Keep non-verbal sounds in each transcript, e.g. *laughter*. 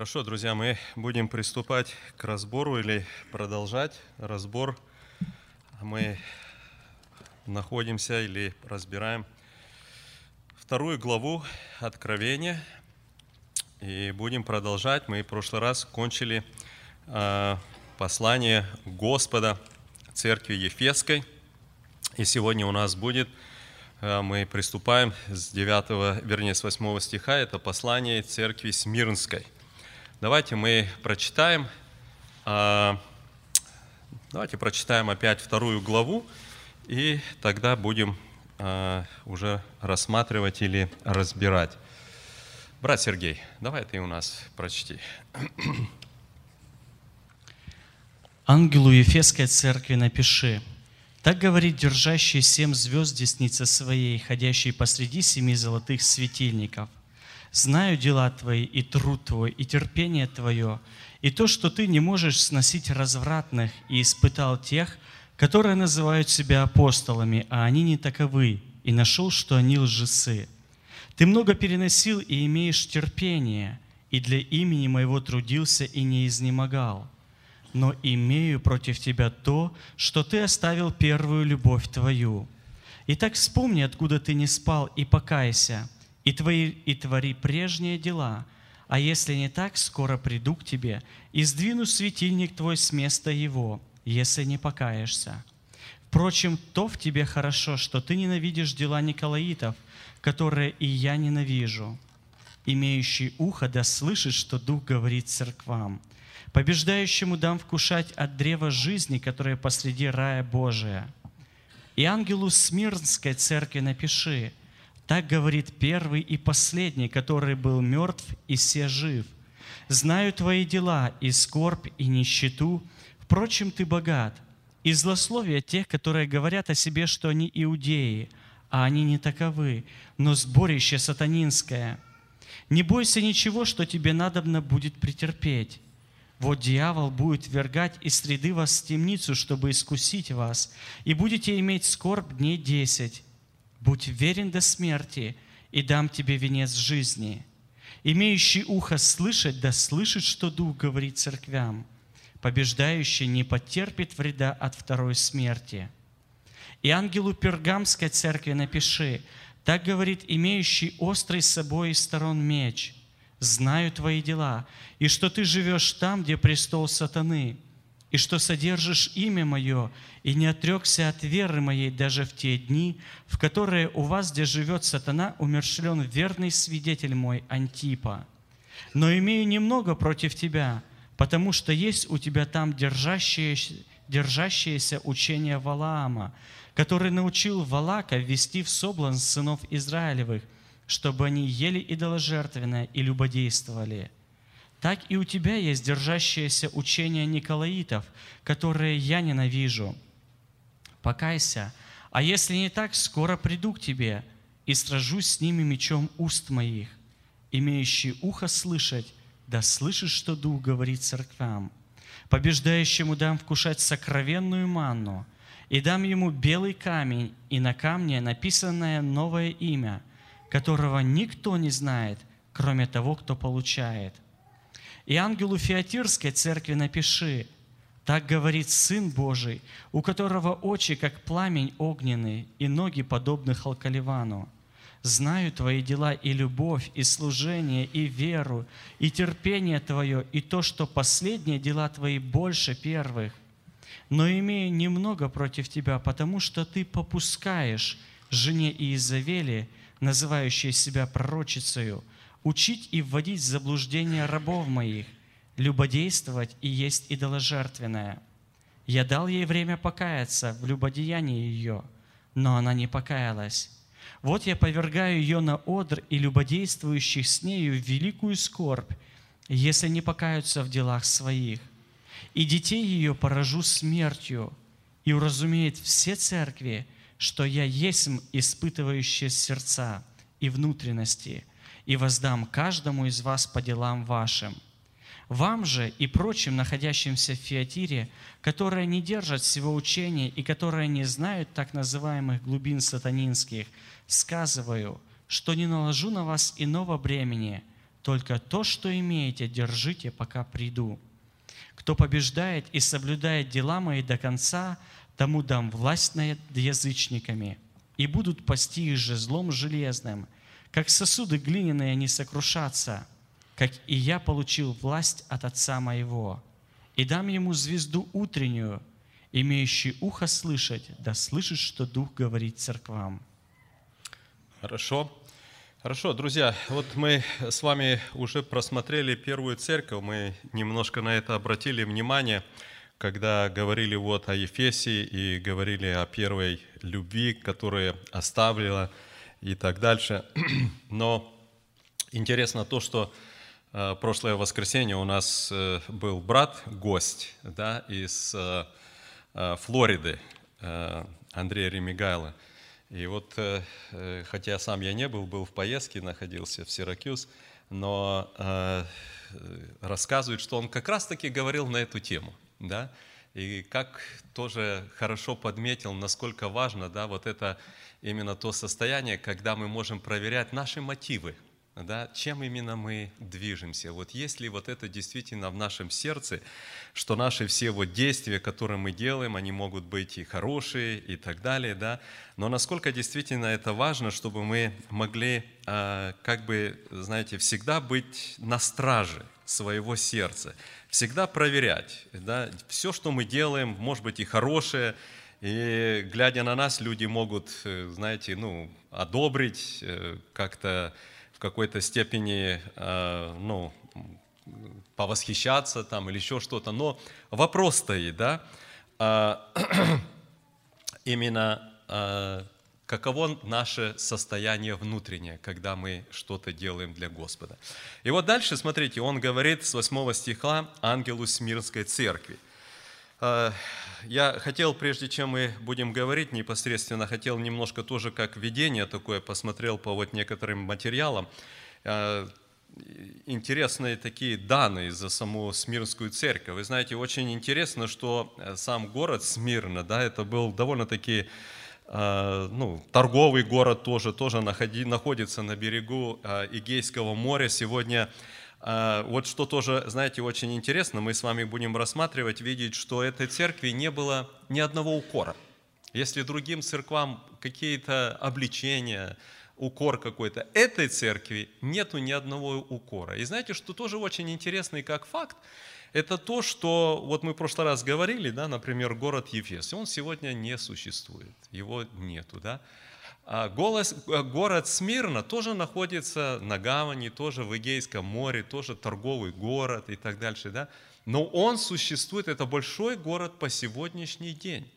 Хорошо, друзья, мы будем приступать к разбору или продолжать разбор. Мы находимся или разбираем вторую главу Откровения и будем продолжать. Мы в прошлый раз кончили э, послание Господа церкви Ефесской, и сегодня у нас будет э, мы приступаем с 9, вернее, с 8 стиха, это послание церкви Смирнской – Давайте мы прочитаем, а, давайте прочитаем опять вторую главу, и тогда будем а, уже рассматривать или разбирать. Брат Сергей, давай ты у нас прочти. *clears throat* Ангелу Ефесской церкви напиши. Так говорит держащий семь звезд десницы своей, ходящий посреди семи золотых светильников – Знаю дела Твои, и труд Твой, и терпение Твое, и то, что Ты не можешь сносить развратных, и испытал тех, которые называют себя апостолами, а они не таковы, и нашел, что они лжецы. Ты много переносил и имеешь терпение, и для имени моего трудился и не изнемогал. Но имею против тебя то, что ты оставил первую любовь твою. Итак, вспомни, откуда ты не спал, и покайся – и, твои, и твори прежние дела, а если не так, скоро приду к тебе и сдвину светильник твой с места его, если не покаешься. Впрочем, то в тебе хорошо, что ты ненавидишь дела Николаитов, которые и я ненавижу. Имеющий ухо да слышит, что Дух говорит церквам. Побеждающему дам вкушать от древа жизни, которое посреди рая Божия. И ангелу Смирнской церкви напиши, так говорит первый и последний, который был мертв и все жив. Знаю твои дела, и скорбь, и нищету. Впрочем, ты богат. И злословие тех, которые говорят о себе, что они иудеи, а они не таковы, но сборище сатанинское. Не бойся ничего, что тебе надобно будет претерпеть. Вот дьявол будет вергать из среды вас в темницу, чтобы искусить вас, и будете иметь скорбь дней десять. Будь верен до смерти, и дам тебе венец жизни. Имеющий ухо слышать, да слышит, что Дух говорит церквям. Побеждающий не потерпит вреда от второй смерти. И ангелу Пергамской церкви напиши, так говорит имеющий острый с собой сторон меч. Знаю твои дела, и что ты живешь там, где престол сатаны, и что содержишь имя Мое, и не отрекся от веры Моей даже в те дни, в которые у вас, где живет сатана, умершлен верный свидетель мой Антипа. Но имею немного против тебя, потому что есть у тебя там держащееся, держащееся учение Валаама, который научил Валака ввести в соблазн сынов Израилевых, чтобы они ели идоложертвенное и любодействовали – так и у тебя есть держащееся учение Николаитов, которое я ненавижу. Покайся, а если не так, скоро приду к тебе и сражусь с ними мечом уст моих. Имеющий ухо слышать, да слышит, что Дух говорит церквям. Побеждающему дам вкушать сокровенную манну, и дам ему белый камень, и на камне написанное новое имя, которого никто не знает, кроме того, кто получает – и ангелу Феатирской церкви напиши, так говорит Сын Божий, у которого очи, как пламень огненный, и ноги, подобны халкаливану. Знаю Твои дела и любовь, и служение, и веру, и терпение Твое, и то, что последние дела Твои больше первых. Но имею немного против Тебя, потому что Ты попускаешь жене Иезавели, называющей себя пророчицею, учить и вводить в заблуждение рабов моих, любодействовать и есть идоложертвенное. Я дал ей время покаяться в любодеянии ее, но она не покаялась. Вот я повергаю ее на одр и любодействующих с нею в великую скорбь, если не покаются в делах своих. И детей ее поражу смертью, и уразумеет все церкви, что я есть испытывающие сердца и внутренности – и воздам каждому из вас по делам вашим. Вам же и прочим, находящимся в Фиатире, которые не держат всего учения и которые не знают так называемых глубин сатанинских, сказываю, что не наложу на вас иного бремени, Только то, что имеете, держите, пока приду. Кто побеждает и соблюдает дела мои до конца, тому дам власть над язычниками, и будут пасти их же злом железным. Как сосуды глиняные они сокрушатся, как и я получил власть от Отца моего. И дам ему звезду утреннюю, имеющий ухо слышать, да слышит, что Дух говорит церквам. Хорошо. Хорошо, друзья, вот мы с вами уже просмотрели первую церковь, мы немножко на это обратили внимание, когда говорили вот о Ефесе и говорили о первой любви, которая оставила и так дальше. *clears throat* Но интересно то, что э, прошлое воскресенье у нас э, был брат, гость да, из э, Флориды, Андрей Ремигайло. И вот, хотя сам я не был, был в поездке, находился в Сиракюз, но рассказывает, что он как раз-таки говорил на эту тему, да, и как тоже хорошо подметил, насколько важно, да, вот это именно то состояние, когда мы можем проверять наши мотивы, да, чем именно мы движемся. Вот есть ли вот это действительно в нашем сердце, что наши все вот действия, которые мы делаем, они могут быть и хорошие, и так далее, да, но насколько действительно это важно, чтобы мы могли, а, как бы, знаете, всегда быть на страже своего сердца, всегда проверять, да, все, что мы делаем, может быть и хорошее, и глядя на нас, люди могут, э, знаете, ну, одобрить, э, как-то какой-то степени, э, ну, повосхищаться там или еще что-то. Но вопрос стоит, да, а, *clears throat* именно а, каково наше состояние внутреннее, когда мы что-то делаем для Господа. И вот дальше, смотрите, он говорит с 8 стиха ангелу Смирнской церкви – а, я хотел, прежде чем мы будем говорить непосредственно, хотел немножко тоже как видение такое, посмотрел по вот некоторым материалам. А, интересные такие данные за саму Смирнскую церковь. Вы знаете, очень интересно, что э, сам город Смирна, да, это был довольно-таки а, ну, торговый город тоже, тоже находи, находится на берегу Игейского моря. Сегодня вот что тоже, знаете, очень интересно, мы с вами будем рассматривать, видеть, что этой церкви не было ни одного укора. Если другим церквам какие-то обличения, укор какой-то, этой церкви нету ни одного укора. И знаете, что тоже очень интересный как факт, это то, что вот мы в прошлый раз говорили, да, например, город Ефес, он сегодня не существует, его нету, да. А голос, э, город Смирна тоже находится на гавани, тоже в Эгейском море, тоже торговый город и так дальше. Да? Но он существует, это большой город по сегодняшний день.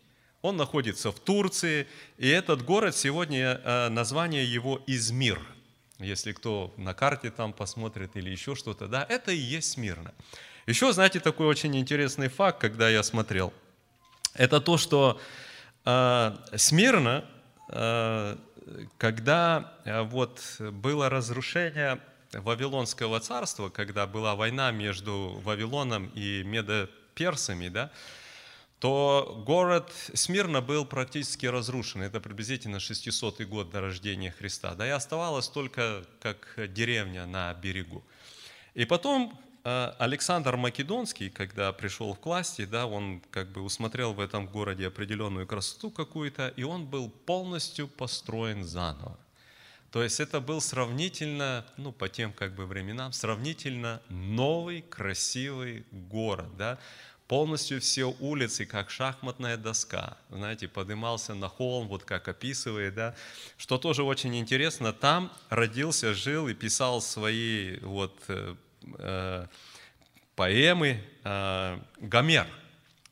Он находится в Турции, и этот город сегодня, э, название его Измир. Если кто на карте там посмотрит или еще что-то, да, это и есть Смирна. Еще, знаете, такой очень интересный факт, когда я смотрел, это то, что э, Смирна когда э, вот было разрушение Вавилонского царства, когда была война между Вавилоном и медоперсами, да, то город Смирно был практически разрушен. Это приблизительно 600 год до рождения Христа. Да и оставалось только как деревня на берегу. И потом Александр Македонский, когда пришел к власти, да, он как бы усмотрел в этом городе определенную красоту какую-то, и он был полностью построен заново. То есть это был сравнительно, ну, по тем как бы временам, сравнительно новый, красивый город, да, полностью все улицы, как шахматная доска, знаете, подымался на холм, вот как описывает, да, что тоже очень интересно, там родился, жил и писал свои вот э, Э, поэмы э, Гомер.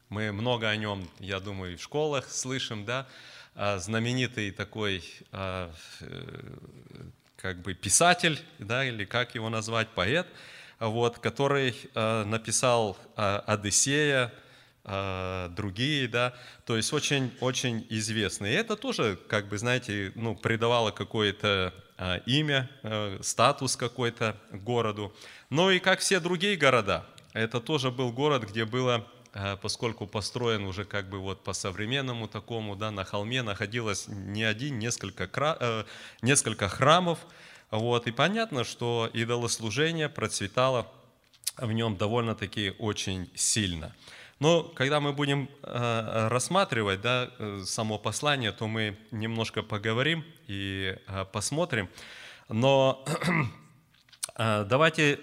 Мы много о нем, я думаю, в школах слышим, да, а знаменитый такой э, как бы писатель, да, или как его назвать, поэт, вот, который написал Одиссея, другие, да, то есть очень-очень известные. И это тоже, как бы, знаете, ну, придавало какое-то имя, статус какой-то городу. Ну и как все другие города, это тоже был город, где было, э, поскольку построен уже как бы вот по современному такому, да, на холме находилось не один, несколько, э, несколько храмов, Вот, и понятно, что идолослужение процветало в нем довольно-таки очень сильно. Но когда мы будем э, рассматривать да, э, само послание, то мы немножко поговорим и э, посмотрим. Но *clears throat* давайте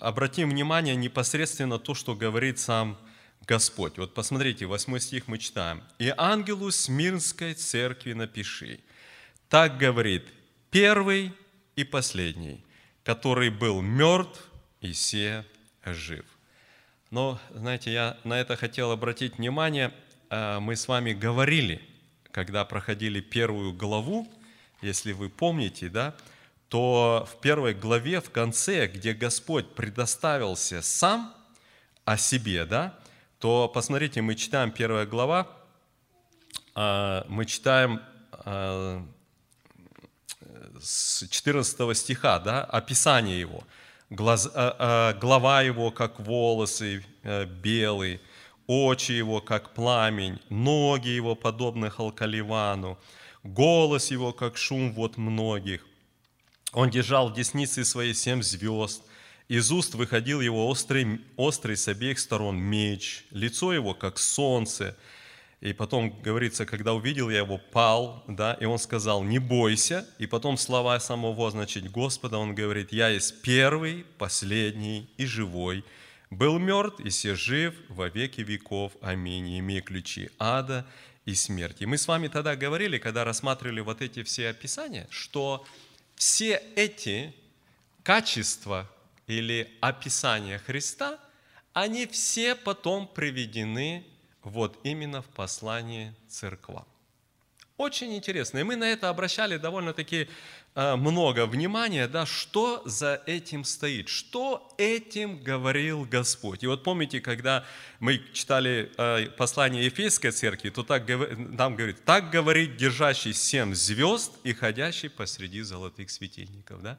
обратим внимание непосредственно то, что говорит сам Господь. Вот посмотрите, 8 стих мы читаем. «И ангелу Смирнской церкви напиши, так говорит первый и последний, который был мертв и се жив». Но, знаете, я на это хотел обратить внимание. А, мы с вами говорили, когда проходили первую главу, если вы помните, да, то в первой главе, в конце, где Господь предоставился сам о себе, да, то посмотрите, мы читаем первая глава, а, мы читаем а, с 14 стиха, да, описание его – глаз, а, а, голова его, как волосы э, белые, очи его, как пламень, ноги его, подобны халкаливану, голос его, как шум вот многих. Он держал в деснице своей семь звезд, из уст выходил его острый, острый с обеих сторон меч, лицо его, как солнце, и потом говорится, когда увидел я его, пал, да, и он сказал, не бойся. И потом слова самого, значит, Господа, он говорит, я есть первый, последний и живой. Был мертв и все жив во веки веков. Аминь. Имея ключи ада и смерти. Мы с вами тогда говорили, когда рассматривали вот эти все описания, что все эти качества или описания Христа, они все потом приведены вот именно в послании церква. Очень интересно. И мы на это обращали довольно-таки э, много внимания, да, что за этим стоит, что этим говорил Господь. И вот помните, когда мы читали э, послание Ефесской церкви, то так, там говорит, так говорит держащий семь звезд и ходящий посреди золотых светильников. Да?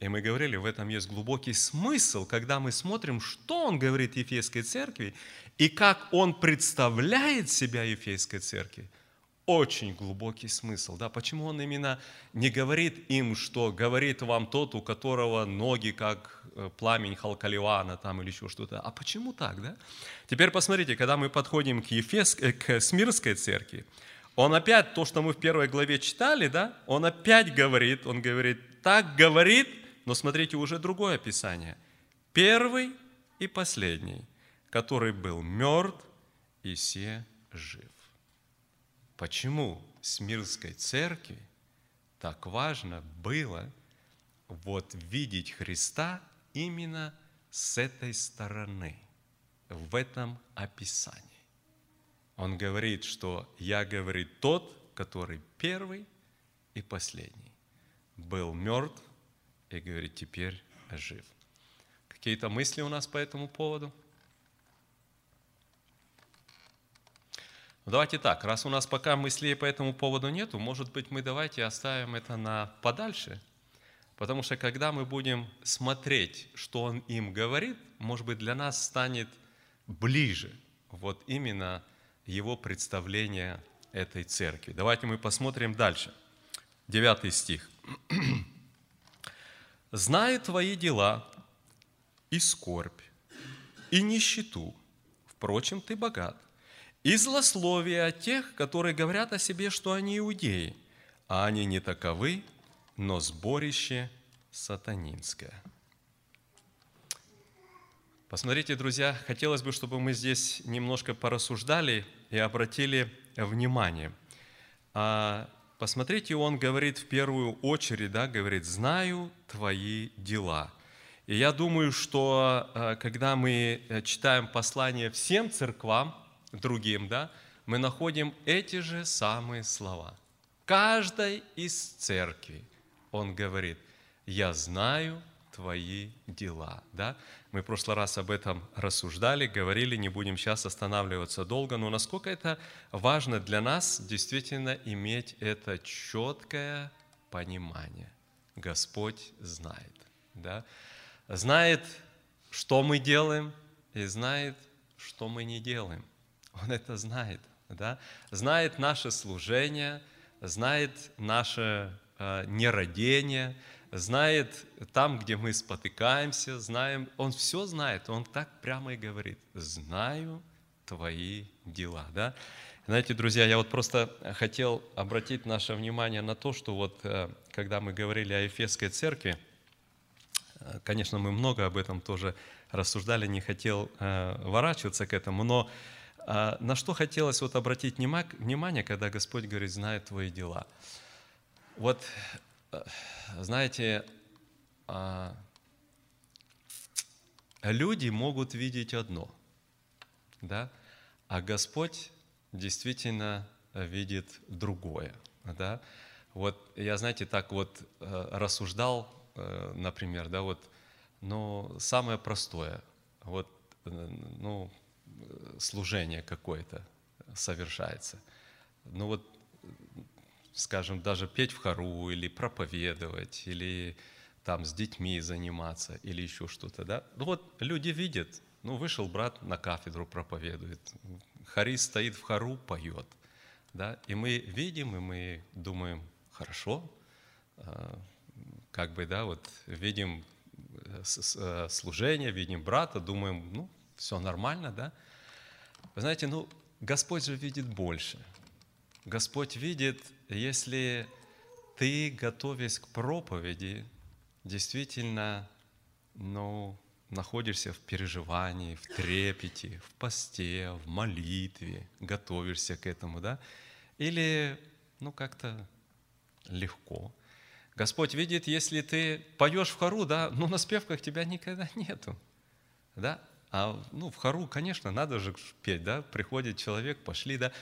И мы говорили, в этом есть глубокий смысл, когда мы смотрим, что он говорит Ефесской церкви, и как он представляет себя Ефейской церкви, очень глубокий смысл. Да? Почему он именно не говорит им, что говорит вам тот, у которого ноги как э, пламень Халкаливана там, или еще что-то. А почему так? Да? Теперь посмотрите, когда мы подходим к, Ефес, э, к Смирской церкви, он опять, то, что мы в первой главе читали, да, он опять говорит, он говорит, так говорит, но смотрите, уже другое описание. Первый и последний который был мертв и се жив. Почему Смирской церкви так важно было вот видеть Христа именно с этой стороны, в этом описании. Он говорит, что я, говорит, тот, который первый и последний, был мертв и, говорит, теперь жив. Какие-то мысли у нас по этому поводу? Давайте так, раз у нас пока мыслей по этому поводу нету, может быть, мы давайте оставим это на подальше, потому что когда мы будем смотреть, что он им говорит, может быть, для нас станет ближе вот именно его представление этой церкви. Давайте мы посмотрим дальше. Девятый стих. *clears throat* «Знаю твои дела и скорбь, и нищету, впрочем, ты богат и злословие от тех, которые говорят о себе, что они иудеи, а они не таковы, но сборище сатанинское. Посмотрите, друзья, хотелось бы, чтобы мы здесь немножко порассуждали и обратили внимание. А, посмотрите, он говорит в первую очередь, да, говорит, «Знаю твои дела». И я думаю, что а, когда мы э, читаем послание всем церквам, другим, да, мы находим эти же самые слова. Каждой из церкви он говорит, я знаю твои дела. Да? Мы в прошлый раз об этом рассуждали, говорили, не будем сейчас останавливаться долго, но насколько это важно для нас действительно иметь это четкое понимание. Господь знает. Да? Знает, что мы делаем, и знает, что мы не делаем. Он это знает, да? знает наше служение, знает наше э, нерадение, знает там, где мы спотыкаемся, знаем, Он все знает, Он так прямо и говорит, знаю твои дела, да? Знаете, друзья, я вот просто хотел обратить наше внимание на то, что вот э, когда мы говорили о Ефесской церкви, э, конечно, мы много об этом тоже рассуждали, не хотел э, ворачиваться к этому, но на что хотелось вот обратить внимание, когда Господь говорит, знает твои дела. Вот, знаете, а, люди могут видеть одно, да, а Господь действительно видит другое. Да? Вот я, знаете, так вот э, рассуждал, э, например, да, вот, ну, самое простое, вот, э, ну, служение какое-то совершается. Ну вот, скажем, даже петь в хору или проповедовать, или там с детьми заниматься, или еще что-то, да. Ну вот люди видят, ну вышел брат на кафедру проповедует, Харист стоит в хору, поет. Да? И мы видим, и мы думаем, хорошо, а, как бы, да, вот видим э, э, служение, видим брата, думаем, ну, все нормально, да. Вы знаете, ну, Господь же видит больше. Господь видит, если ты, готовясь к проповеди, действительно, ну, находишься в переживании, в трепете, в посте, в молитве, готовишься к этому, да? Или, ну, как-то легко. Господь видит, если ты поешь в хору, да, ну, на спевках тебя никогда нету, да? А, ну, в хору, конечно, надо же петь, да? Приходит человек, пошли, да?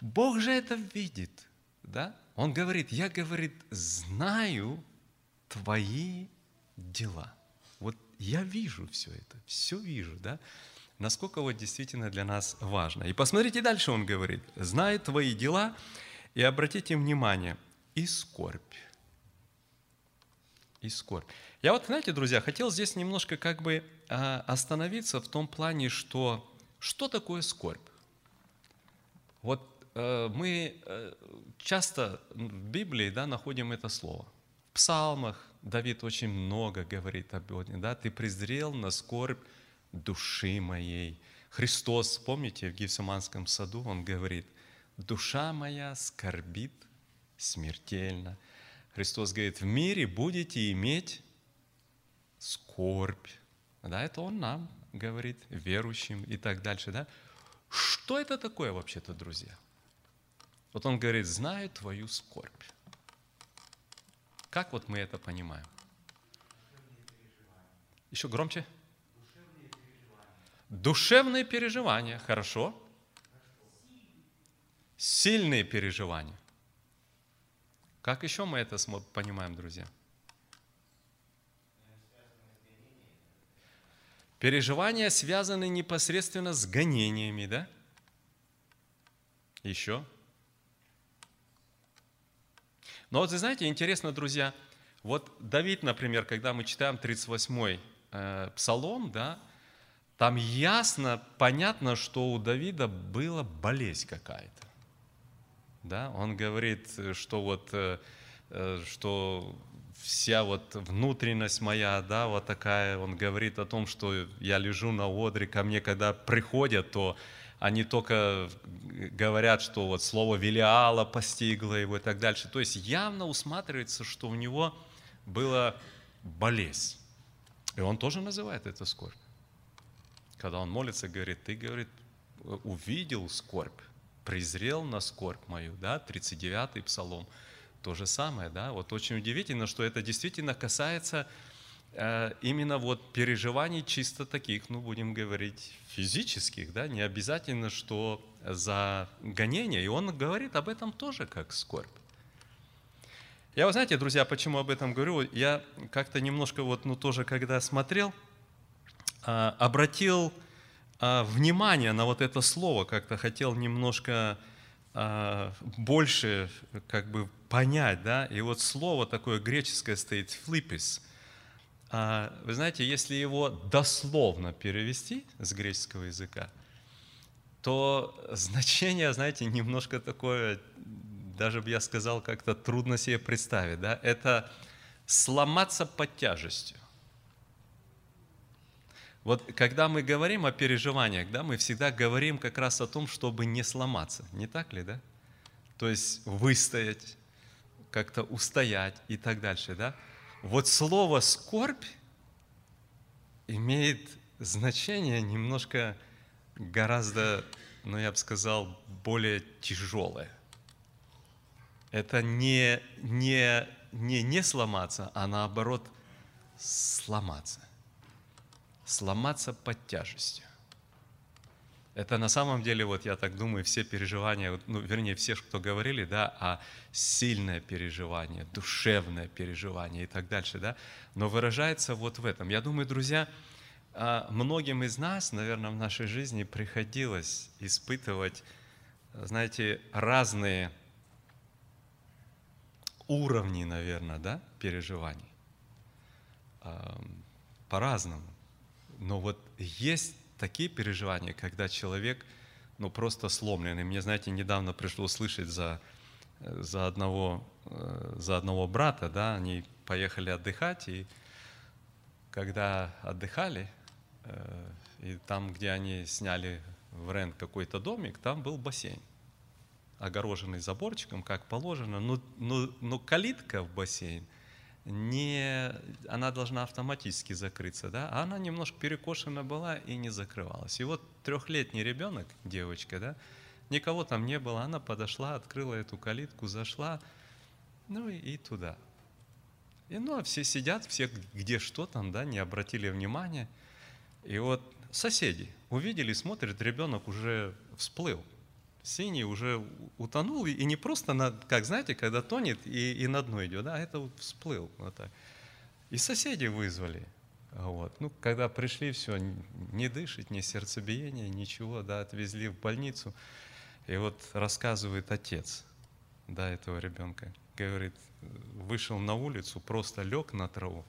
Бог же это видит, да? Он говорит, я, говорит, знаю твои дела я вижу все это, все вижу, да? Насколько вот действительно для нас важно. И посмотрите дальше, он говорит, знает твои дела, и обратите внимание, и скорбь. И скорбь. Я вот, знаете, друзья, хотел здесь немножко как бы остановиться в том плане, что что такое скорбь? Вот э, мы э, часто в Библии да, находим это слово. В псалмах, Давид очень много говорит об этом, да, ты презрел на скорбь души моей. Христос, помните, в Гефсиманском саду он говорит, душа моя скорбит смертельно. Христос говорит, в мире будете иметь скорбь. Да, это Он нам говорит, верующим и так дальше. Да? Что это такое вообще-то, друзья? Вот Он говорит, знаю твою скорбь. Как вот мы это понимаем? Еще громче. Душевные переживания. Хорошо. Сильные переживания. Как еще мы это понимаем, друзья? Переживания связаны непосредственно с гонениями, да? Еще? Но вот, вы знаете, интересно, друзья, вот Давид, например, когда мы читаем 38-й э, псалом, да, там ясно, понятно, что у Давида была болезнь какая-то. Да? Он говорит, что вот, э, э, что вся вот внутренность моя, да, вот такая, он говорит о том, что я лежу на одре, ко мне когда приходят, то они только говорят, что вот слово Велиала постигло его и так дальше. То есть явно усматривается, что у него была болезнь. И он тоже называет это скорбь. Когда он молится, говорит, ты, говорит, увидел скорбь, презрел на скорбь мою, да, 39-й псалом. То же самое, да, вот очень удивительно, что это действительно касается Э, именно вот переживаний чисто таких, ну, будем говорить, физических, да, не обязательно, что за гонение. И он говорит об этом тоже как скорбь. Я, вы знаете, друзья, почему об этом говорю? Я как-то немножко вот, ну, тоже, когда смотрел, а, обратил а, внимание на вот это слово, как-то хотел немножко больше как бы понять, да, и вот слово такое греческое стоит «флипис», а, вы знаете, если его дословно перевести с греческого языка, то значение, знаете, немножко такое, даже бы я сказал, как-то трудно себе представить. Да? Это сломаться под тяжестью. Вот когда мы говорим о переживаниях, да, мы всегда говорим как раз о том, чтобы не сломаться. Не так ли, да? То есть выстоять, как-то устоять и так дальше, да? Вот слово «скорбь» имеет значение немножко гораздо, ну я бы сказал, более тяжелое. Это не, не, не, не сломаться, а наоборот сломаться сломаться под тяжестью. Это на самом деле, вот я так думаю, все переживания, ну, вернее, все, кто говорили, да, а сильное переживание, душевное переживание и так дальше, да, но выражается вот в этом. Я думаю, друзья, а, многим из нас, наверное, в нашей жизни приходилось испытывать, знаете, разные уровни, наверное, да, переживаний. По-разному. Но вот есть такие переживания, когда человек ну, просто сломленный. Мне, знаете, недавно пришло слышать за, за, одного, э, за одного брата, да, они поехали отдыхать, и когда отдыхали, э, и там, где они сняли в рент какой-то домик, там был бассейн, огороженный заборчиком, как положено, но, но, но калитка в бассейн – не, она должна автоматически закрыться, да, а она немножко перекошена была и не закрывалась. И вот трехлетний ребенок, девочка, да, никого там не было, она подошла, открыла эту калитку, зашла, ну и, и туда. И ну, а все сидят, все где что там, да, не обратили внимания. И вот соседи увидели, смотрят, ребенок уже всплыл – синий уже утонул, и не просто, на, как знаете, когда тонет и, и на дно идет, а это вот всплыл. Вот так. И соседи вызвали. Вот. Ну, когда пришли, все, не дышит, ни сердцебиение, ничего, да, отвезли в больницу. И вот рассказывает отец, да, этого ребенка, говорит, вышел на улицу, просто лег на траву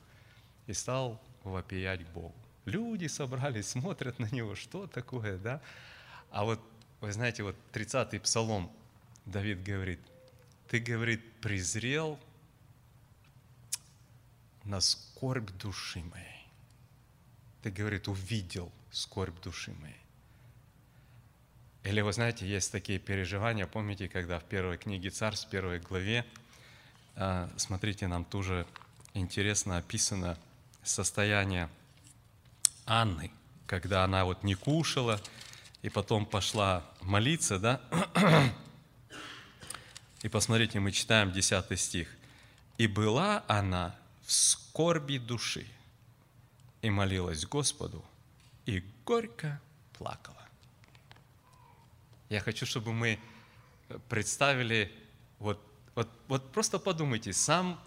и стал вопиять Богу. Люди собрались, *laughs* смотрят на него, что такое, да? А вот вы знаете, вот 30-й псалом Давид говорит, ты, говорит, презрел на скорбь души моей. Ты, говорит, увидел скорбь души моей. Или вы знаете, есть такие переживания, помните, когда в первой книге Царств, в первой главе, а, смотрите, нам тоже интересно описано состояние Анны, когда она вот не кушала, и потом пошла молиться, да? *clears throat* И посмотрите, мы читаем 10 стих. «И была она в скорби души, и молилась Господу, и горько плакала». Я хочу, чтобы мы представили, вот, вот, вот просто подумайте, сам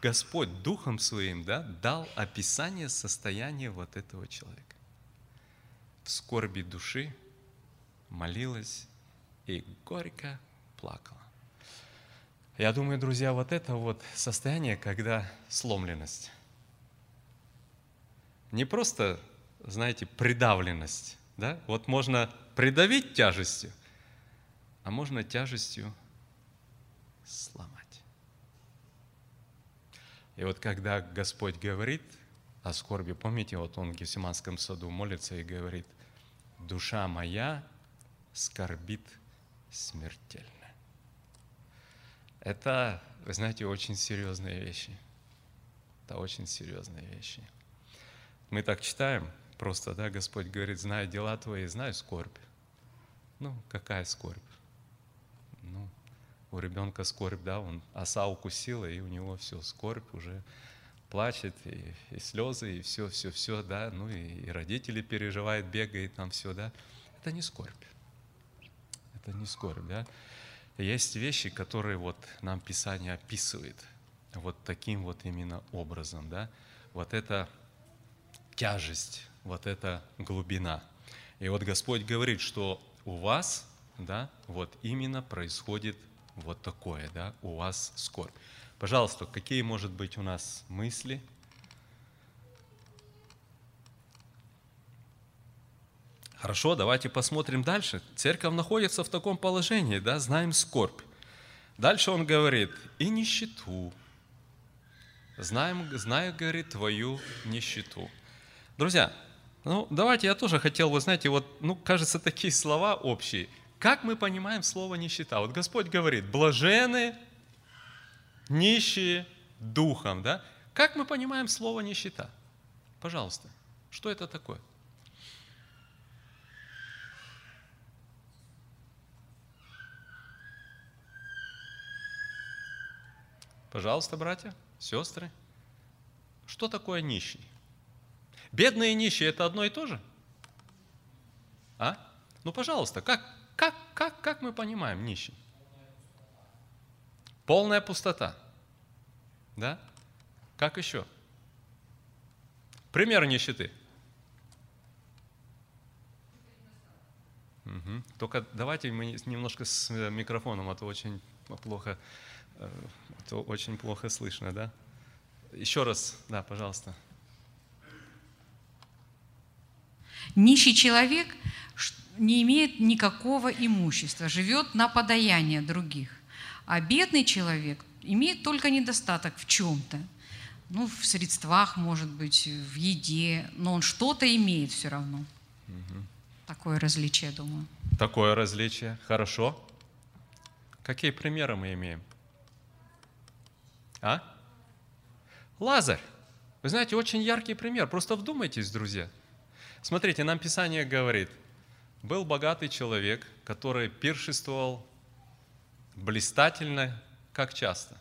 Господь Духом Своим да, дал описание состояния вот этого человека. В скорби души, молилась и горько плакала. Я думаю, друзья, вот это вот состояние, когда сломленность. Не просто, знаете, придавленность. Да? Вот можно придавить тяжестью, а можно тяжестью сломать. И вот когда Господь говорит о скорби, помните, вот он в Гефсиманском саду молится и говорит, душа моя скорбит смертельно. Это, вы знаете, очень серьезные вещи. Это очень серьезные вещи. Мы так читаем, просто, да, Господь говорит, знаю дела твои, знаю скорбь. Ну, какая скорбь? Ну, у ребенка скорбь, да, он оса укусила, и у него все, скорбь уже плачет, и, и слезы, и все, все, все, да, ну и, и родители переживают, бегают там все, да. Это не скорбь это не скорбь, да? Есть вещи, которые вот нам Писание описывает вот таким вот именно образом, да? Вот это тяжесть, вот эта глубина. И вот Господь говорит, что у вас, да, вот именно происходит вот такое, да, у вас скорбь. Пожалуйста, какие, может быть, у нас мысли – Хорошо, давайте посмотрим дальше. Церковь находится в таком положении, да, знаем скорбь. Дальше он говорит, и нищету, Знаем, знаю, говорит, твою нищету. Друзья, ну давайте я тоже хотел, вы знаете, вот, ну кажется, такие слова общие. Как мы понимаем слово нищета? Вот Господь говорит, блажены, нищие духом, да? Как мы понимаем слово нищета? Пожалуйста, что это такое? Пожалуйста, братья, сестры, что такое нищий? Бедные и нищие – это одно и то же? А? Ну, пожалуйста, как, как, как, как мы понимаем нищий? Полная пустота. Да? Как еще? Пример нищеты. Угу. Только давайте мы немножко с микрофоном, а то очень плохо это очень плохо слышно, да? Еще раз, да, пожалуйста. Нищий человек не имеет никакого имущества, живет на подаяние других. А бедный человек имеет только недостаток в чем-то. Ну, в средствах, может быть, в еде, но он что-то имеет все равно. Угу. Такое различие, думаю. Такое различие. Хорошо. Какие примеры мы имеем? А? Лазарь. Вы знаете, очень яркий пример. Просто вдумайтесь, друзья. Смотрите, нам Писание говорит, был богатый человек, который пиршествовал блистательно, как часто?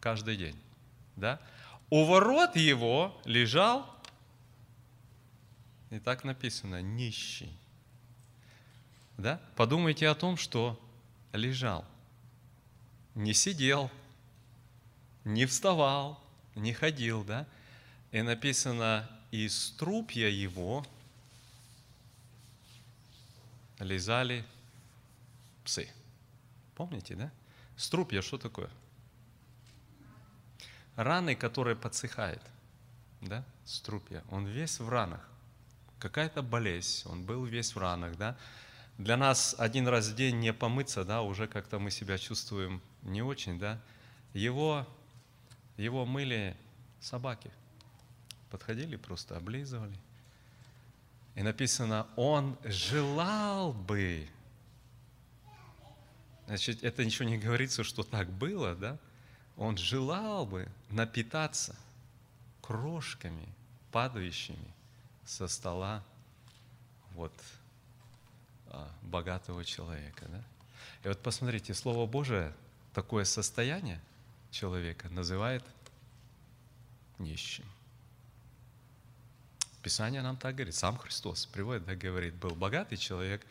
Каждый день. Да? У ворот его лежал, и так написано, нищий. Да? Подумайте о том, что лежал, не сидел, не вставал, не ходил, да? И написано, из трупья его лизали псы. Помните, да? Струпья что такое? Раны, которые подсыхают, да? Струпья. Он весь в ранах. Какая-то болезнь, он был весь в ранах, да? Для нас один раз в день не помыться, да, уже как-то мы себя чувствуем не очень, да? Его его мыли собаки. Подходили, просто облизывали. И написано, он желал бы. Значит, это ничего не говорится, что так было, да? Он желал бы напитаться крошками, падающими со стола вот а, богатого человека, да? И вот посмотрите, Слово Божие, такое состояние – человека называет нищим. Писание нам так говорит, сам Христос приводит, да, говорит, был богатый человек,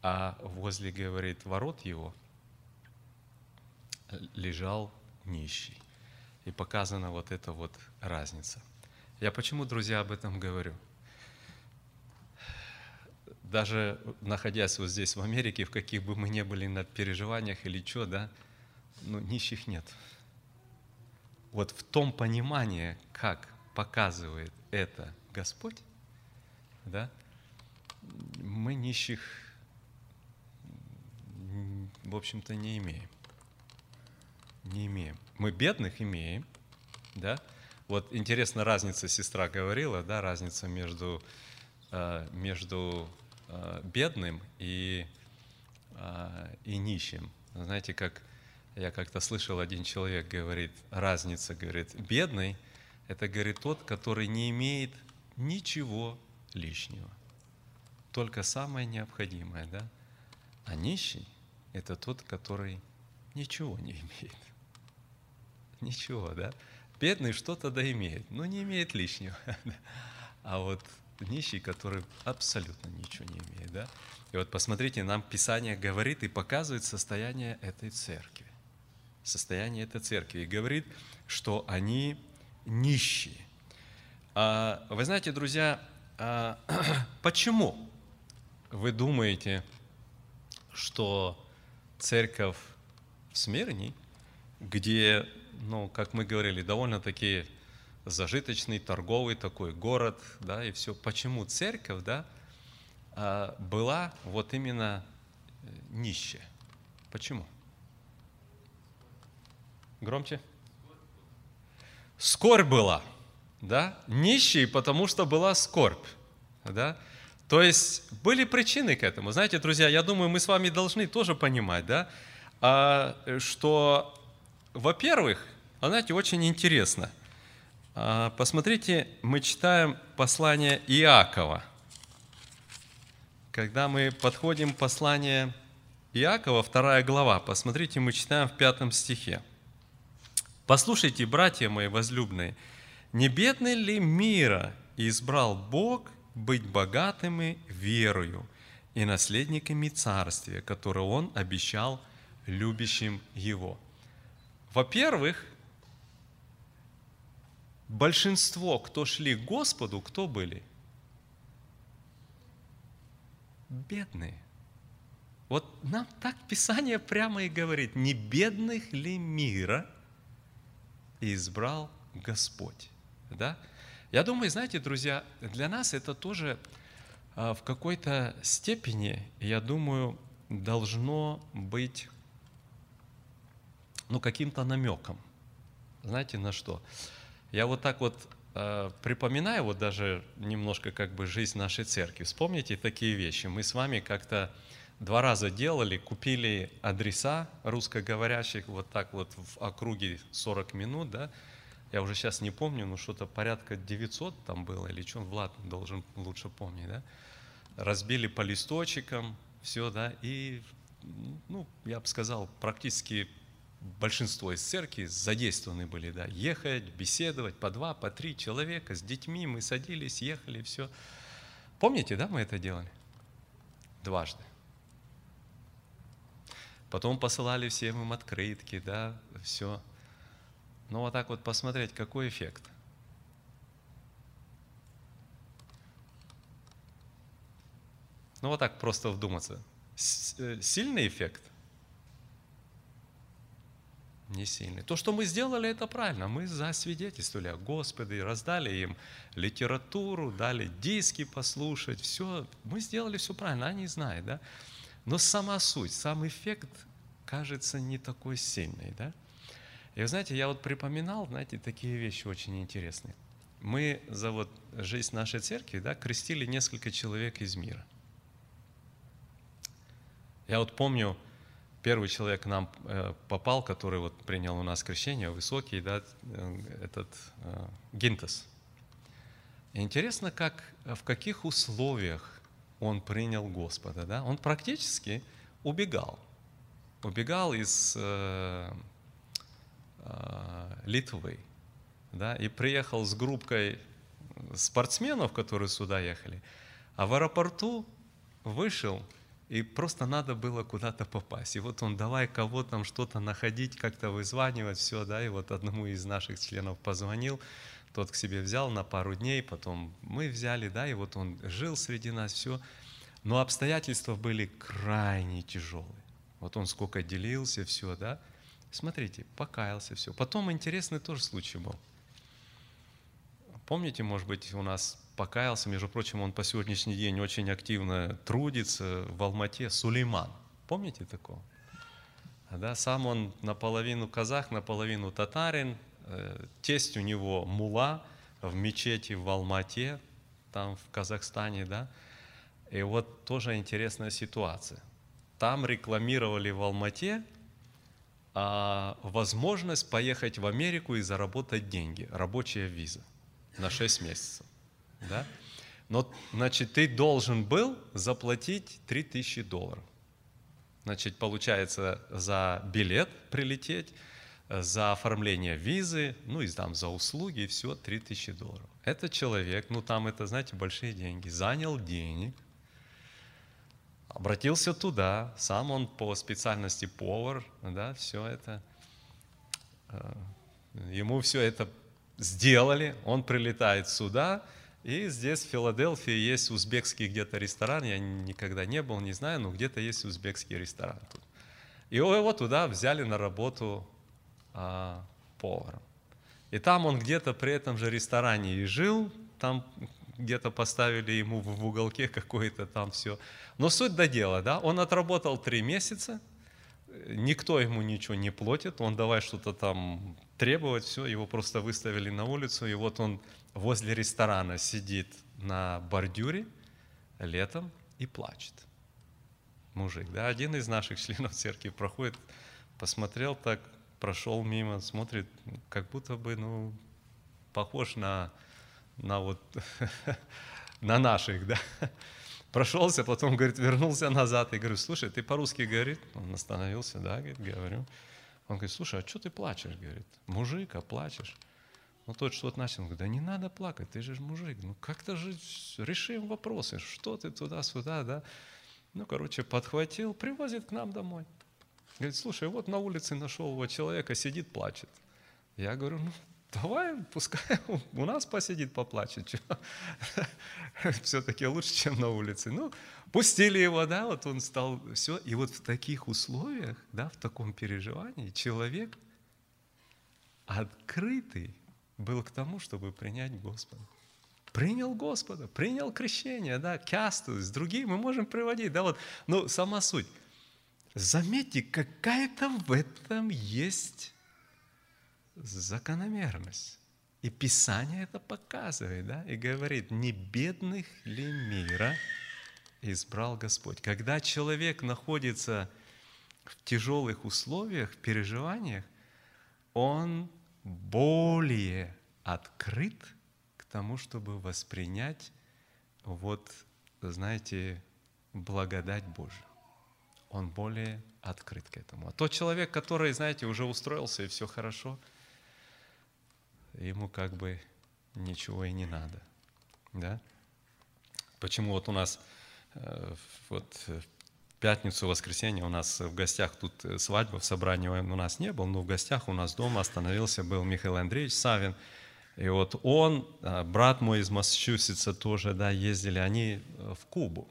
а возле, говорит, ворот его лежал нищий. И показана вот эта вот разница. Я почему, друзья, об этом говорю? Даже находясь вот здесь, в Америке, в каких бы мы ни были на переживаниях или что, да, ну, нищих нет вот в том понимании, как показывает это Господь, да, мы нищих, в общем-то, не имеем. Не имеем. Мы бедных имеем, да. Вот интересно, разница, сестра говорила, да, разница между, э, между э, бедным и, э, и нищим. Знаете, как я как-то слышал, один человек говорит, разница, говорит, бедный – это, говорит, тот, который не имеет ничего лишнего, только самое необходимое, да? А нищий – это тот, который ничего не имеет. *laughs* Ничего, да? Бедный что-то да имеет, но не имеет лишнего. *laughs* А вот нищий, который абсолютно ничего не имеет, да? И вот посмотрите, нам Писание говорит и показывает состояние этой церкви состояние этой церкви и говорит, что они нищие. А, вы знаете, друзья, а, *clears throat* почему вы думаете, что церковь в Смирне, где, ну, как мы говорили, довольно-таки зажиточный, торговый такой город, да, и все. Почему церковь, да, а, была вот именно э, нищая? Почему? Громче. скорбь была, да? Нищий, потому что была скорбь, да? То есть были причины к этому. Знаете, друзья, я думаю, мы с вами должны тоже понимать, да, а, что, во-первых, знаете, очень интересно. А, посмотрите, мы читаем послание Иакова. Когда мы подходим к посланию Иакова, вторая глава, посмотрите, мы читаем в пятом стихе. «Послушайте, братья мои возлюбленные, не бедный ли мира избрал Бог быть богатыми верою и наследниками царствия, которое Он обещал любящим Его?» Во-первых, большинство, кто шли к Господу, кто были? Бедные. Вот нам так Писание прямо и говорит, не бедных ли мира избрал Господь? Да? Я думаю, знаете, друзья, для нас это тоже а, в какой-то степени, я думаю, должно быть ну, каким-то намеком. Знаете, на что? Я вот так вот э, припоминаю вот даже немножко как бы жизнь нашей церкви. Вспомните такие вещи. Мы с вами как-то два раза делали, купили адреса русскоговорящих вот так вот в округе 40 минут, да, я уже сейчас не помню, но что-то порядка 900 там было, или что, Влад должен лучше помнить, да, разбили по листочкам, все, да, и, ну, я бы сказал, практически большинство из церкви задействованы были, да, ехать, беседовать по два, по три человека с детьми, мы садились, ехали, все. Помните, да, мы это делали? Дважды. Потом посылали всем им открытки, да, все. Но вот так вот посмотреть, какой эффект. Ну вот так просто вдуматься. Э, сильный эффект? Не сильный. То, что мы сделали, это правильно. Мы засвидетельствовали о Господе, раздали им литературу, дали диски послушать, все. Мы сделали все правильно, они знают, да? Но сама суть, сам эффект кажется не такой сильный. Да? И вы знаете, я вот припоминал, знаете, такие вещи очень интересные. Мы за вот жизнь нашей церкви да, крестили несколько человек из мира. Я вот помню, первый человек к нам э, попал, который вот принял у нас крещение, высокий, да, э, этот э, Гинтес. интересно, как, в каких условиях он принял Господа. Да? Он практически убегал. Убегал из э, э, Литвы. Да? И приехал с группкой спортсменов, которые сюда ехали. А в аэропорту вышел, и просто надо было куда-то попасть. И вот он, давай кого там что-то находить, как-то вызванивать, все, да, и вот одному из наших членов позвонил, тот к себе взял на пару дней, потом мы взяли, да, и вот он жил среди нас, все. Но обстоятельства были крайне тяжелые. Вот он сколько делился, все, да. Смотрите, покаялся, все. Потом интересный тоже случай был. Помните, может быть, у нас покаялся, между прочим, он по сегодняшний день очень активно трудится в Алмате, Сулейман. Помните такого? Да, сам он наполовину казах, наполовину татарин, тесть у него мула в мечети в Алмате, там в Казахстане, да. И вот тоже интересная ситуация. Там рекламировали в Алмате а, возможность поехать в Америку и заработать деньги, рабочая виза на 6 месяцев. Да? Но, значит, ты должен был заплатить 3000 долларов. Значит, получается, за билет прилететь – за оформление визы, ну и там за услуги, и все 3000 долларов. Этот человек, ну там это, знаете, большие деньги, занял денег, обратился туда, сам он по специальности повар, да, все это, э, ему все это сделали, он прилетает сюда, и здесь в Филадельфии есть узбекский где-то ресторан, я никогда не был, не знаю, но где-то есть узбекский ресторан тут. И его туда взяли на работу а, поваром. И там он где-то при этом же ресторане и жил, там где-то поставили ему в уголке *laughs* какое-то там все. Но суть до дела, да, он отработал три месяца, никто ему ничего не платит, он давай что-то там требовать, все, его просто выставили на улицу, и вот он возле ресторана сидит на бордюре летом и плачет. Мужик, да, один из наших *laughs* членов церкви проходит, посмотрел так, прошел мимо, смотрит, как будто бы, ну, похож на, на вот, *laughs* на наших, да. Прошелся, потом, говорит, вернулся назад и говорю, слушай, ты по-русски, говорит, он остановился, да, говорит, говорю. Он говорит, слушай, а что ты плачешь, говорит, мужик, а плачешь? Ну, тот что-то начал, говорит, да не надо плакать, ты же мужик, ну как-то же решим вопросы, что ты туда-сюда, да? Ну, короче, подхватил, привозит к нам домой. Говорит, слушай, вот на улице нашел его человека, сидит, плачет. Я говорю, ну, давай, пускай у нас посидит, поплачет. *laughs* Все-таки лучше, чем на улице. Ну, пустили его, да, вот он стал, все. И вот в таких условиях, да, в таком переживании человек открытый был к тому, чтобы принять Господа. Принял Господа, принял крещение, да, касту, с другими мы можем приводить, да, вот, ну, сама суть – Заметьте, какая-то в этом есть закономерность. И Писание это показывает, да, и говорит, не бедных ли мира избрал Господь. Когда человек находится в тяжелых условиях, в переживаниях, он более открыт к тому, чтобы воспринять вот, знаете, благодать Божию он более открыт к этому. А тот человек, который, знаете, уже устроился и все хорошо, ему как бы ничего и не надо. Да? Почему вот у нас э, вот в пятницу, воскресенье у нас в гостях тут свадьба, в собрании у нас не был, но в гостях у нас дома остановился был Михаил Андреевич Савин. И вот он, э, брат мой из Массачусетса тоже, да, ездили, они в Кубу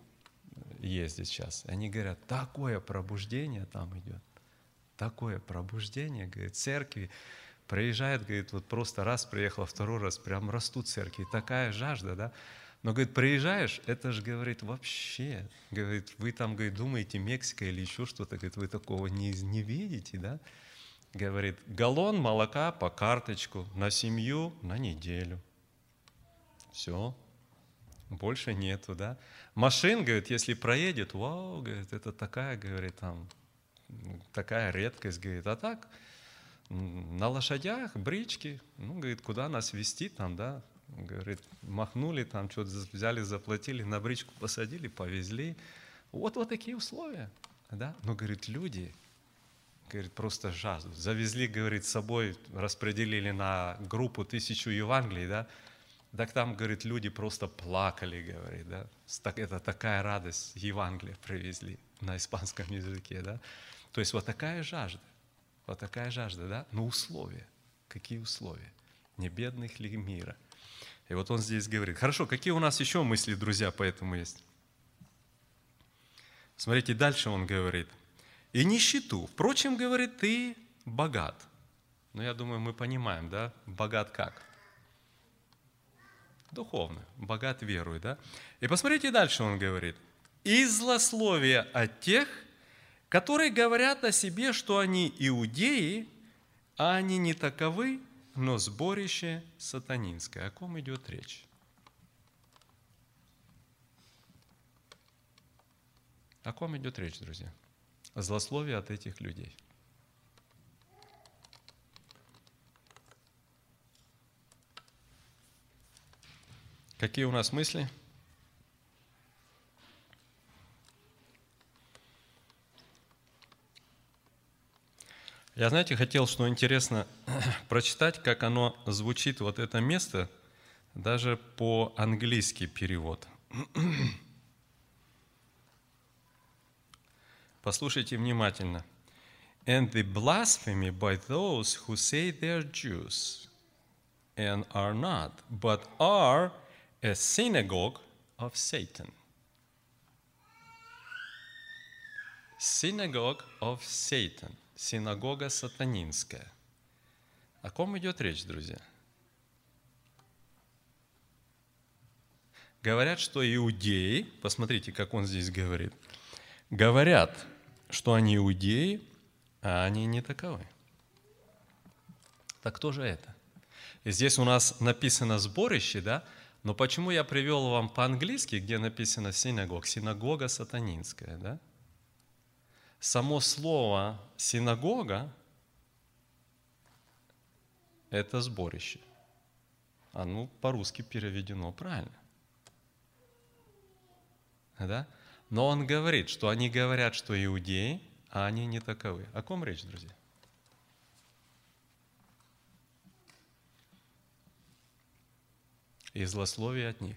ездит сейчас. Они говорят, такое пробуждение там идет, такое пробуждение, говорит, церкви. Приезжает, говорит, вот просто раз приехал, второй раз, прям растут церкви, такая жажда, да. Но, говорит, приезжаешь, это же, говорит, вообще, говорит, вы там, говорит, думаете, Мексика или еще что-то, говорит, вы такого не, не видите, да. Говорит, галлон молока по карточку на семью на неделю. Все, больше нету, да. Машин, говорит, если проедет, вау, говорит, это такая, говорит, там, такая редкость, говорит, а так, на лошадях, брички, ну, говорит, куда нас вести там, да, говорит, махнули там, что-то взяли, заплатили, на бричку посадили, повезли. Вот вот такие условия, да. Но, говорит, люди, говорит, просто жаждут. Завезли, говорит, с собой, распределили на группу тысячу Евангелий, да, так там, говорит, люди просто плакали, говорит, да. Это такая радость, Евангелие привезли на испанском языке, да. То есть вот такая жажда, вот такая жажда, да, но условия. Какие условия? Не бедных ли мира? И вот он здесь говорит. Хорошо, какие у нас еще мысли, друзья, по этому есть? Смотрите, дальше он говорит. И нищету. Впрочем, говорит, ты богат. Ну, я думаю, мы понимаем, да? Богат как? Духовно, богат верой, да? И посмотрите дальше, он говорит. «И злословие от тех, которые говорят о себе, что они иудеи, а они не таковы, но сборище сатанинское». О ком идет речь? О ком идет речь, друзья? О злословии от этих людей – Какие у нас мысли? Я, знаете, хотел, что интересно, *clears throat* прочитать, как оно звучит, вот это место, даже по-английски перевод. *clears throat* Послушайте внимательно. And the blasphemy by those who say they're Jews and are not, but are a synagogue of Satan. Synagogue of Satan. Синагога сатанинская. О ком идет речь, друзья? Говорят, что иудеи, посмотрите, как он здесь говорит, говорят, что они иудеи, а они не таковы. Так кто же это? Здесь у нас написано сборище, да? Но почему я привел вам по-английски, где написано синагог? Синагога сатанинская, да? Само слово синагога – это сборище. Оно по-русски переведено правильно. Да? Но он говорит, что они говорят, что иудеи, а они не таковы. О ком речь, друзья? И злословие от них.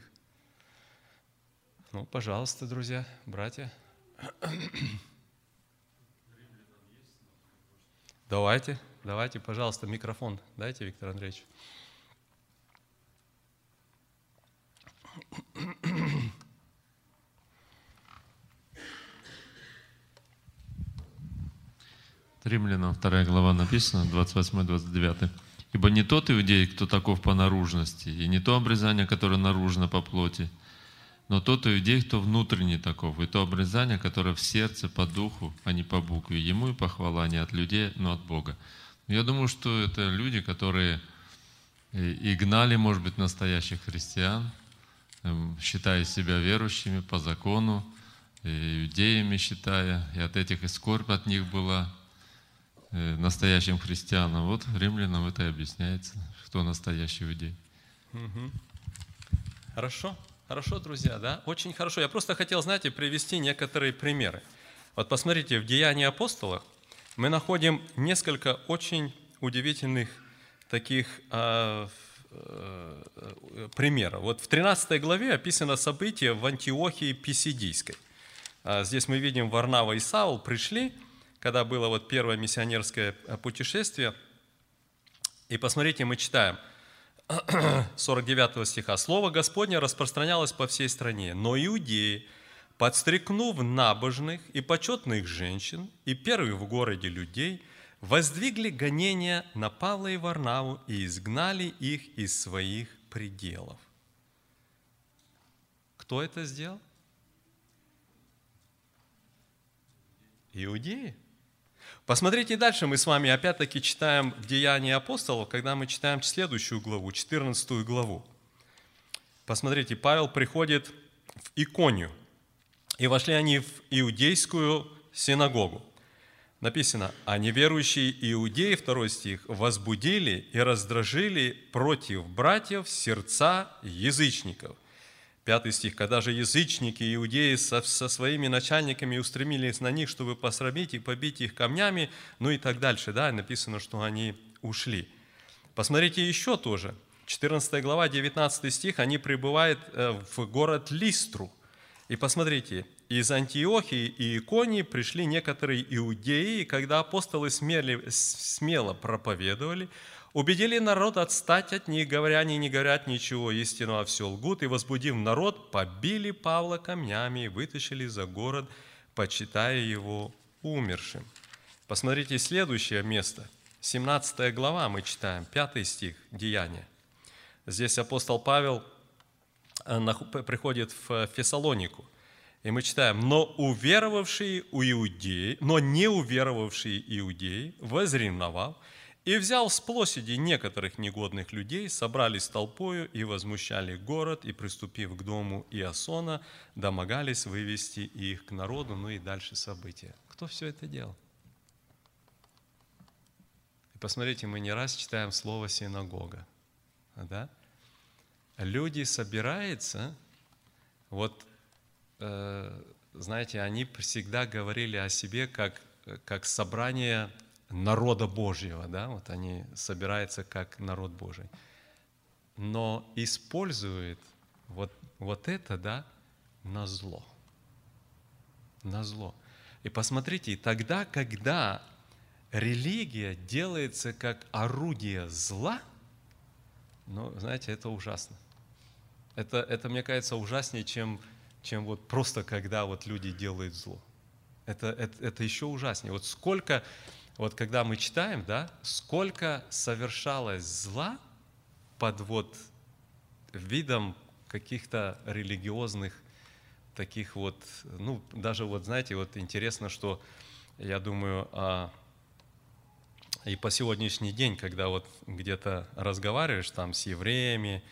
Ну, пожалуйста, друзья, братья. Давайте, давайте, пожалуйста, микрофон дайте, Виктор Андреевич. Римлянам 2 глава написано, 28-29. «Ибо не тот иудей, кто таков по наружности, и не то обрезание, которое наружно по плоти, но тот иудей, кто внутренний таков, и то обрезание, которое в сердце по духу, а не по букве. Ему и похвала не от людей, но от Бога». Я думаю, что это люди, которые и гнали, может быть, настоящих христиан, эм, считая себя верующими по закону, и иудеями считая, и от этих и скорбь от них была, Э, настоящим христианам. Вот римлянам это и объясняется, кто настоящий иудей. Угу. Хорошо, хорошо, друзья, да? Очень хорошо. Я просто хотел, знаете, привести некоторые примеры. Вот посмотрите, в Деянии апостолов мы находим несколько очень удивительных таких э, э, примеров. Вот в 13 главе описано событие в Антиохии Писидийской. А здесь мы видим, Варнава и Саул пришли, когда было вот первое миссионерское э, путешествие. И посмотрите, мы читаем *clears throat* 49 стиха. «Слово Господне распространялось по всей стране, но иудеи, подстрекнув набожных и почетных женщин и первых в городе людей, воздвигли гонения на Павла и Варнаву и изгнали их из своих пределов». Кто это сделал? Иудеи. Посмотрите дальше, мы с вами опять-таки читаем Деяния апостолов, когда мы читаем следующую главу, 14 главу. Посмотрите, Павел приходит в Иконию, и вошли они в иудейскую синагогу. Написано, а неверующие иудеи, второй стих, возбудили и раздражили против братьев сердца язычников – Пятый стих. «Когда же язычники, иудеи со, со своими начальниками устремились на них, чтобы посрамить и побить их камнями», ну и так дальше, да, написано, что они ушли. Посмотрите еще тоже. 14 глава, 19 стих, они прибывают э, в город Листру. И посмотрите, из Антиохии и Иконии пришли некоторые иудеи, и когда апостолы смели, смело проповедовали, убедили народ отстать от них, говоря, они не говорят ничего истину, а все лгут, и, возбудив народ, побили Павла камнями и вытащили за город, почитая его умершим. Посмотрите следующее место. 17 глава мы читаем, 5 стих Деяния. Здесь апостол Павел э, приходит в Фессалонику. И мы читаем, но уверовавшие у иудеи, но не уверовавшие иудеи, возревновав, и взял с площади некоторых негодных людей, собрались толпою и возмущали город, и, приступив к дому Иосона, домогались вывести их к народу, ну и дальше события. Кто все это делал? И посмотрите, мы не раз читаем слово «синагога». Да? Люди собираются, вот, э, знаете, они всегда говорили о себе как, как собрание народа Божьего, да, вот они собираются как народ Божий, но использует вот, вот это, да, на зло. На зло. И посмотрите, тогда, когда религия делается как орудие зла, ну, знаете, это ужасно. Это, это мне кажется, ужаснее, чем, чем вот просто когда вот люди делают зло. Это, это, это еще ужаснее. Вот сколько вот когда мы читаем, да, сколько совершалось зла под вот видом каких-то религиозных таких вот, ну, даже вот, знаете, вот интересно, что я думаю, а, И по сегодняшний день, когда вот где-то разговариваешь там с евреями,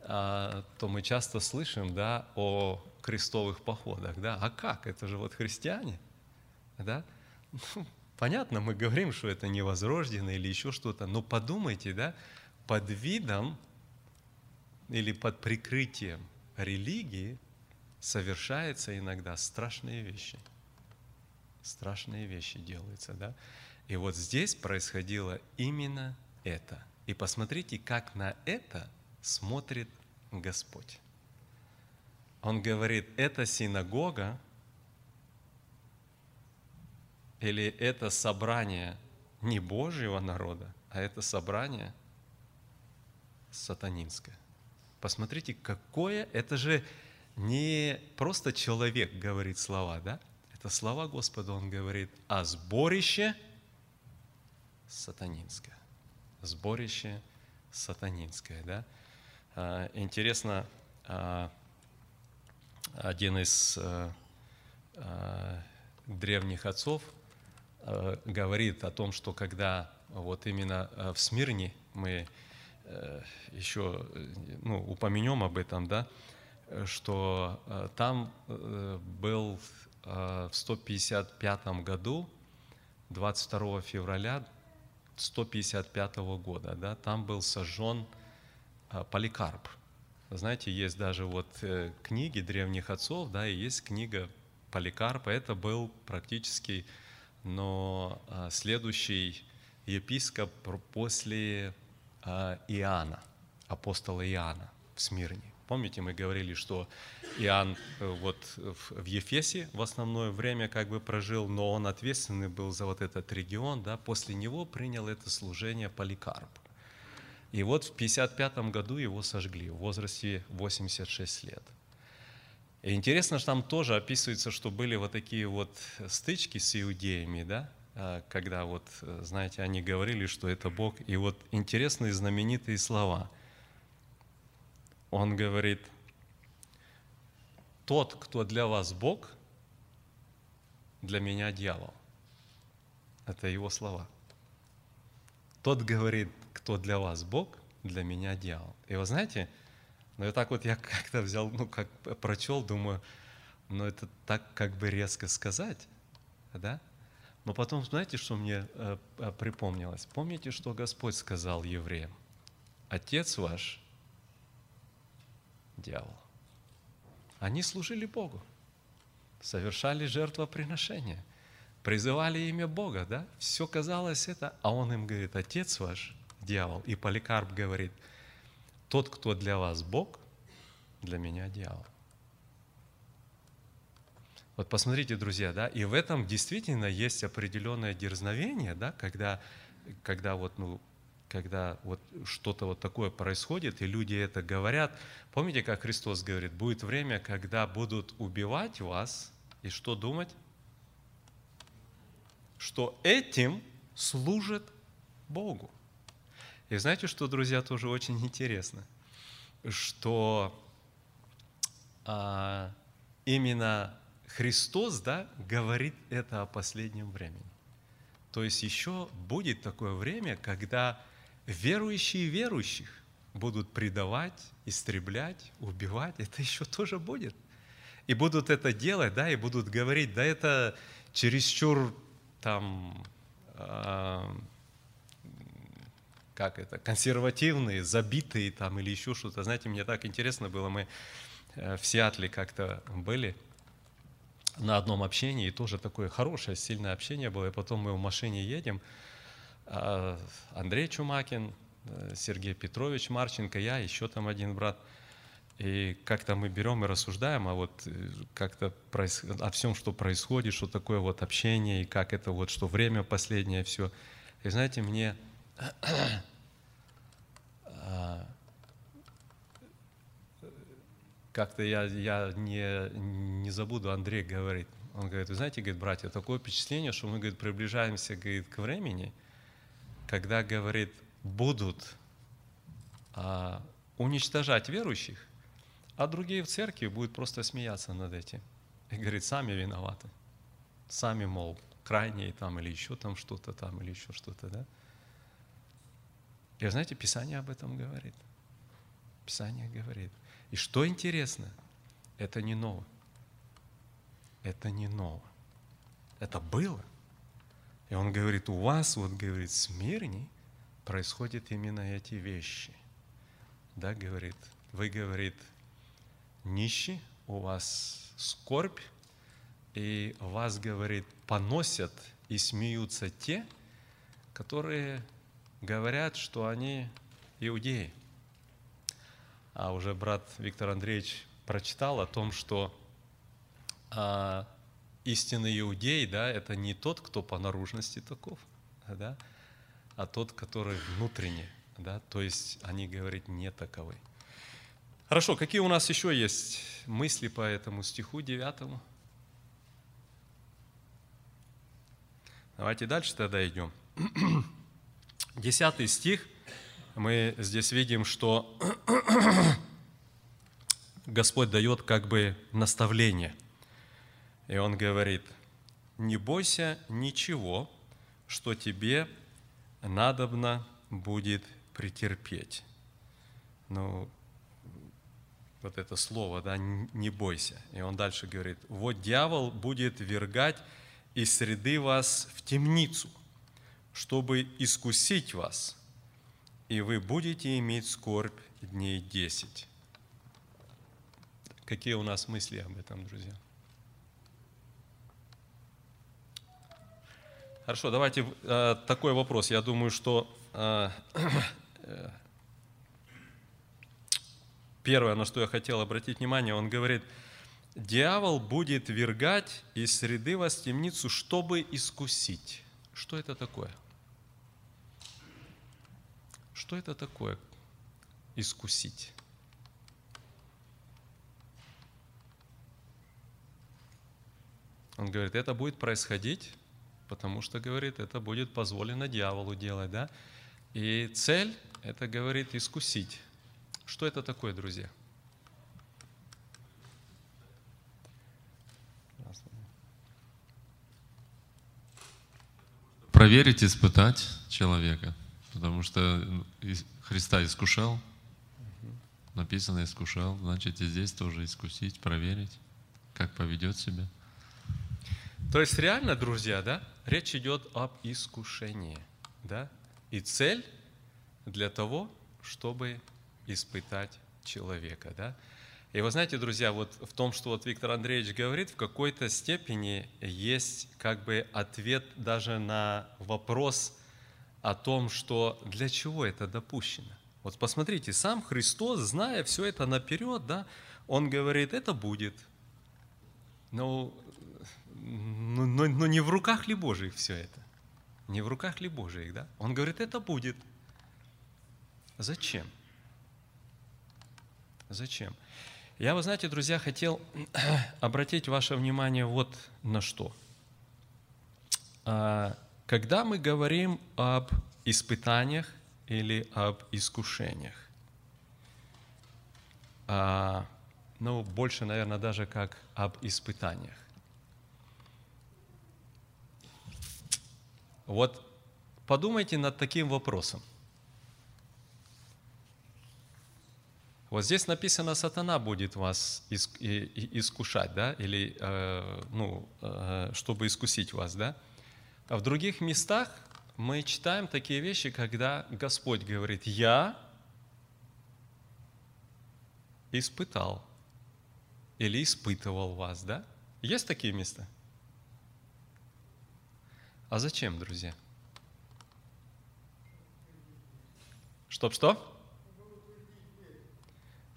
а, то мы часто слышим, да, о крестовых походах, да. А как? Это же вот христиане, да. *laughs* Ну, понятно, мы говорим, что это невозрожденное или еще что-то, но подумайте, да, под видом или под прикрытием религии совершаются иногда страшные вещи. Страшные вещи делаются, да. И вот здесь происходило именно это. И посмотрите, как на это смотрит Господь. Он говорит, это синагога или это собрание не Божьего народа, а это собрание сатанинское. Посмотрите, какое, это же не просто человек говорит слова, да? Это слова Господа, он говорит, а сборище сатанинское. Сборище сатанинское, да? А, интересно, а, один из а, древних отцов говорит о том, что когда вот именно в Смирне мы э, еще ну, упомянем об этом, да, что там э, был в 155 году, 22 февраля 155 года, да, там был сожжен Поликарп. Знаете, есть даже вот э, книги древних отцов, да, и есть книга Поликарпа. Это был практически, но а, следующий епископ после а, Иоанна, апостола Иоанна в Смирне. Помните, мы говорили, что Иоанн э, вот в Ефесе в основное время как бы прожил, но он ответственный был за вот этот регион, да, после него принял это служение Поликарп. И вот в 55 году его сожгли в возрасте 86 лет. И интересно, что там тоже описывается, что были вот такие вот стычки с иудеями, да, а, когда вот, знаете, они говорили, что это Бог. И вот интересные знаменитые слова. Он говорит, тот, кто для вас Бог, для меня дьявол. Это его слова. Тот говорит, кто для вас Бог, для меня дьявол. И вы знаете, ну и так вот я *laughs* как-то взял, ну как прочел, думаю, ну это так как бы резко сказать, да? Но потом, знаете, что мне э, э, припомнилось? Помните, что Господь сказал евреям? Отец ваш – дьявол. Они служили Богу, совершали жертвоприношения, призывали имя Бога, да? Все казалось это, а Он им говорит, Отец ваш дьявол. И Поликарп говорит, тот, кто для вас Бог, для меня дьявол. Вот посмотрите, друзья, да, и в этом действительно есть определенное дерзновение, да, когда, когда вот, ну, когда вот что-то вот такое происходит, и люди это говорят. Помните, как Христос говорит, будет время, когда будут убивать вас, и что думать? Что этим служит Богу. И знаете, что, друзья, тоже очень интересно, что а, именно Христос, да, говорит это о последнем времени. То есть еще будет такое время, когда верующие верующих будут предавать, истреблять, убивать. Это еще тоже будет. И будут это делать, да, и будут говорить, да, это чересчур там а, как это, консервативные, забитые там или еще что-то. Знаете, мне так интересно было, мы э, в Сиатле как-то были на одном общении, и тоже такое хорошее, сильное общение было, и потом мы в машине едем, а, Андрей Чумакин, э, Сергей Петрович Марченко, я, еще там один брат, и как-то мы берем и рассуждаем а вот э, как-то о всем, что происходит, что такое вот общение, и как это вот, что время последнее, все. И знаете, мне как-то я, я не, не забуду, Андрей говорит, он говорит, вы знаете, говорит, братья, такое впечатление, что мы, говорит, приближаемся, говорит, к времени, когда, говорит, будут а, уничтожать верующих, а другие в церкви будут просто смеяться над этим. И говорит, сами виноваты. Сами, мол, крайние там или еще там что-то там или еще что-то, да? И вы знаете, Писание об этом говорит. Писание говорит. И что интересно, это не ново. Это не ново. Это было. И он говорит, у вас, вот говорит, в Смирне происходят именно эти вещи. Да, говорит, вы, говорит, нищий, у вас скорбь, и вас, говорит, поносят и смеются те, которые говорят, что они иудеи. А уже брат Виктор Андреевич прочитал о том, что а, истинный иудей, да, это не тот, кто по наружности таков, да, а тот, который внутренне, да, то есть они говорят не таковы. Хорошо, какие у нас еще есть мысли по этому стиху девятому? Давайте дальше тогда идем. *clears throat* Десятый стих. Мы здесь видим, что *clears throat* Господь дает как бы наставление. И Он говорит, не бойся ничего, что тебе надобно будет претерпеть. Ну, вот это слово, да, не бойся. И он дальше говорит, вот дьявол будет вергать из среды вас в темницу, чтобы искусить вас, и вы будете иметь скорбь дней десять. Какие у нас мысли об этом, друзья? Хорошо, давайте э, такой вопрос. Я думаю, что э, э, первое, на что я хотел обратить внимание, он говорит, дьявол будет вергать из среды вас темницу, чтобы искусить. Что это такое? Что это такое искусить? Он говорит, это будет происходить, потому что, говорит, это будет позволено дьяволу делать, да? И цель, это, говорит, искусить. Что это такое, друзья? Проверить, испытать человека. Потому что Христа искушал, написано искушал, значит и здесь тоже искусить, проверить, как поведет себя. То есть реально, друзья, да, речь идет об искушении, да, и цель для того, чтобы испытать человека, да. И вы знаете, друзья, вот в том, что вот Виктор Андреевич говорит, в какой-то степени есть как бы ответ даже на вопрос о том, что для чего это допущено. Вот посмотрите, сам Христос, зная все это наперед, да, Он говорит, это будет. Но но, но, но не в руках ли Божьих все это? Не в руках ли Божьих, да? Он говорит, это будет. Зачем? Зачем? Я, вы знаете, друзья, хотел *clears throat* обратить ваше внимание вот на что. А, когда мы говорим об испытаниях или об искушениях, а, ну, больше, наверное, даже как об испытаниях. Вот подумайте над таким вопросом. Вот здесь написано, сатана будет вас искушать, да, или, э, ну, э, чтобы искусить вас, да. А в других местах мы читаем такие вещи, когда Господь говорит, я испытал или испытывал вас, да? Есть такие места? А зачем, друзья? Чтоб что?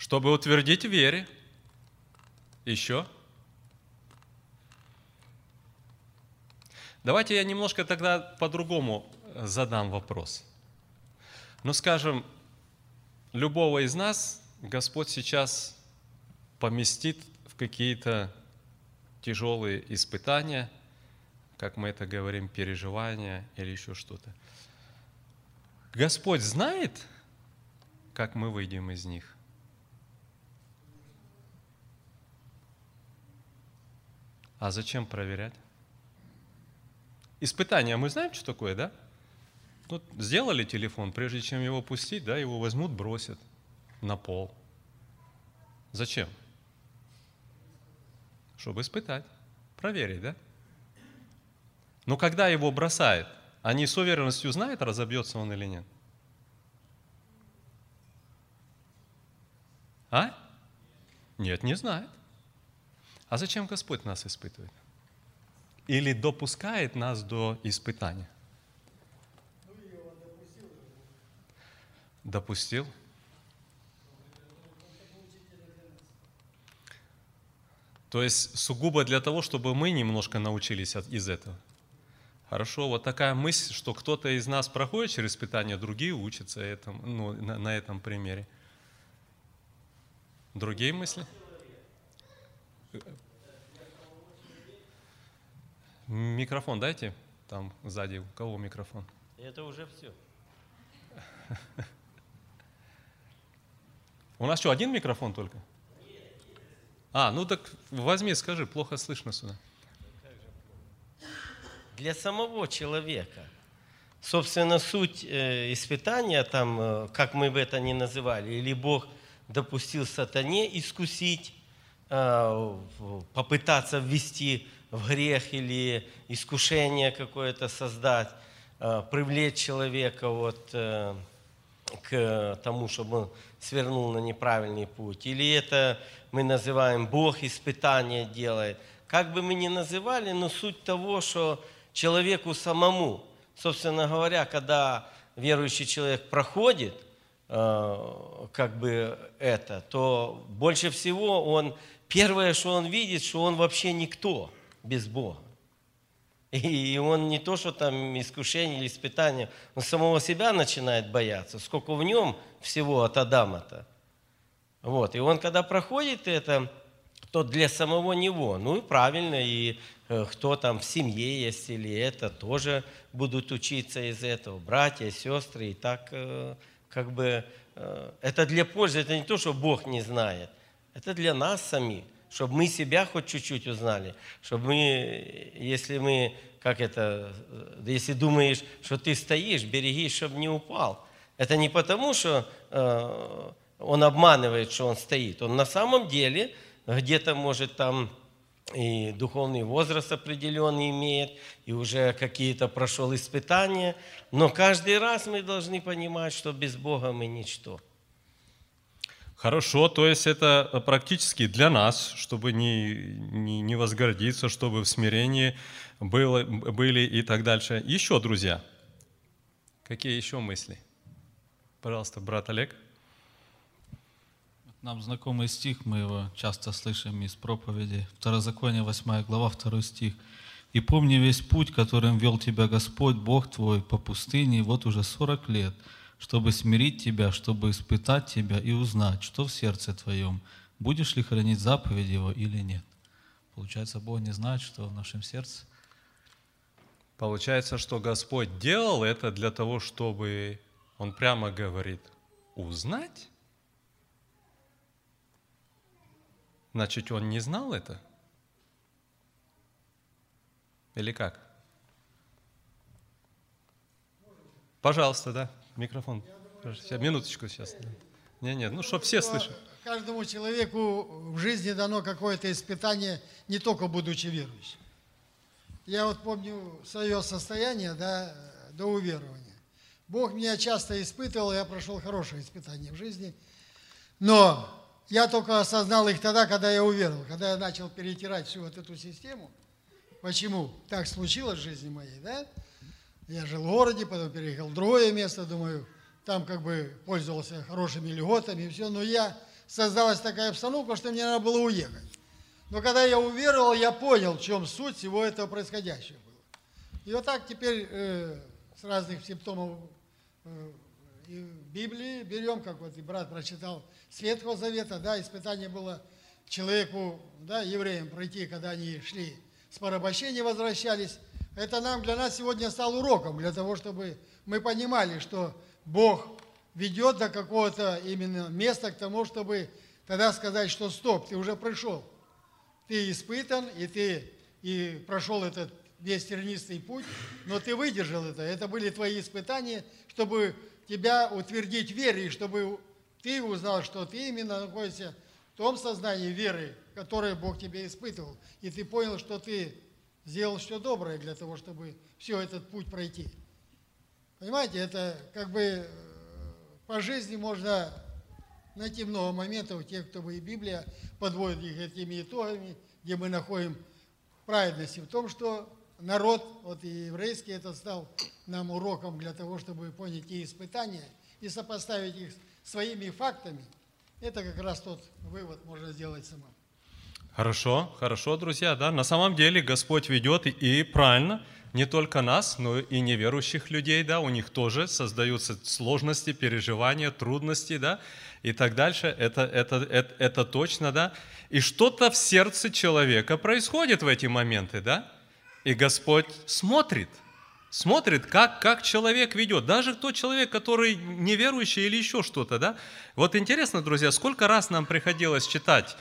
Чтобы утвердить вере. Еще? Давайте я немножко тогда по-другому задам вопрос. Ну, скажем, любого из нас Господь сейчас поместит в какие-то тяжелые испытания – как мы это говорим, переживания или еще что-то. Господь знает, как мы выйдем из них. А зачем проверять? Испытания мы знаем, что такое, да? Вот сделали телефон, прежде чем его пустить, да, его возьмут, бросят на пол. Зачем? Чтобы испытать, проверить, да? Но когда его бросают, они с уверенностью знают, разобьется он или нет? А? Нет, не знает. А зачем Господь нас испытывает? Или допускает нас до испытания? Допустил? То есть сугубо для того, чтобы мы немножко научились от- из этого. Хорошо, вот такая мысль, что кто-то из нас проходит через испытания, другие учатся этому, ну, на, на этом примере. Другие мысли? Микрофон дайте, там сзади, у кого микрофон? Это уже все. У нас что, один микрофон только? А, ну так возьми, скажи, плохо слышно сюда. Для самого человека. Собственно, суть э, испытания, там, э, как мы бы это ни называли, или Бог допустил сатане искусить, э, попытаться ввести в грех или искушение какое-то создать, э, привлечь человека вот, э, к тому, чтобы он свернул на неправильный путь. Или это мы называем Бог испытание делает. Как бы мы ни называли, но суть того, что человеку самому, собственно говоря, когда верующий человек проходит э, как бы это, то больше всего он, первое, что он видит, что он вообще никто без Бога. И он не то, что там искушение или испытание, он самого себя начинает бояться, сколько в нем всего от Адама-то. Вот. И он, когда проходит это, то для самого него, ну и правильно, и э, кто там в семье есть или это, тоже будут учиться из этого, братья, сестры, и так э, как бы э, это для пользы, это не то, что Бог не знает, это для нас самих, чтобы мы себя хоть чуть-чуть узнали, чтобы мы, если мы, как это, э, если думаешь, что ты стоишь, берегись, чтобы не упал. Это не потому, что э, он обманывает, что он стоит. Он на самом деле где-то может там и духовный возраст определенный имеет, и уже какие-то прошел испытания. Но каждый раз мы должны понимать, что без Бога мы ничто. Хорошо, то есть это э, практически для нас, чтобы не, не, не возгордиться, чтобы в смирении было, были и так дальше. Еще, друзья, какие еще мысли? Пожалуйста, брат Олег. Нам знакомый стих, мы его часто слышим из проповеди. Второзаконие, 8 глава, 2 стих. «И помни весь путь, которым вел тебя Господь, Бог твой, по пустыне, вот уже 40 лет, чтобы смирить тебя, чтобы испытать тебя и узнать, что в сердце твоем, будешь ли хранить заповедь его или нет». Получается, Бог не знает, что в нашем сердце. Получается, что Господь делал это для того, чтобы, Он прямо говорит, узнать? Значит, Он не знал это? Или как? Пожалуйста, да, микрофон. Сейчас, Минуточку сейчас. Не, не, ну, чтобы все слышали. Каждому человеку в жизни дано какое-то испытание, не только будучи верующим. Я вот помню свое состояние да, до уверования. Бог меня часто испытывал, я прошел хорошие испытания в жизни. Но я только осознал их тогда, когда я уверовал, когда я начал перетирать всю вот эту систему. Почему так случилось в жизни моей, да? Я жил в городе, потом переехал в другое место, думаю, там как бы пользовался хорошими льготами и все, но я, создалась такая обстановка, что мне надо было уехать. Но когда я уверовал, я понял, в чем суть всего этого происходящего было. И вот так теперь э, с разных симптомов э, Библии берем, как вот и брат прочитал, с Ветхого Завета, да, испытание было человеку, да, евреям пройти, когда они шли с порабощения, возвращались. Это нам, для нас сегодня стал уроком, для того, чтобы мы понимали, что Бог ведет до какого-то именно места к тому, чтобы тогда сказать, что стоп, ты уже пришел. Ты испытан, и ты и прошел этот весь тернистый путь, но ты выдержал это. Это были твои испытания, чтобы тебя утвердить в вере, и чтобы ты узнал, что ты именно находишься в том сознании веры, которое Бог тебе испытывал. И ты понял, что ты сделал все доброе для того, чтобы все этот путь пройти. Понимаете, это как бы э, по жизни можно найти много моментов, те, кто бы и Библия подводит их этими итогами, где мы находим праведности в том, что народ, вот и еврейский, это стал нам уроком для того, чтобы понять и испытания и сопоставить их своими фактами. Это как раз тот вывод можно сделать самому. Хорошо, хорошо, друзья, да. На самом деле Господь ведет и, правильно не только нас, но и неверующих людей, да, у них тоже создаются сложности, переживания, трудности, да, и так дальше. Это, это, это, это точно, да. И что-то в сердце человека происходит в эти моменты, да. И Господь смотрит, смотрит, как, как человек ведет. Даже тот человек, который неверующий или еще что-то, да. Вот интересно, друзья, сколько раз нам приходилось читать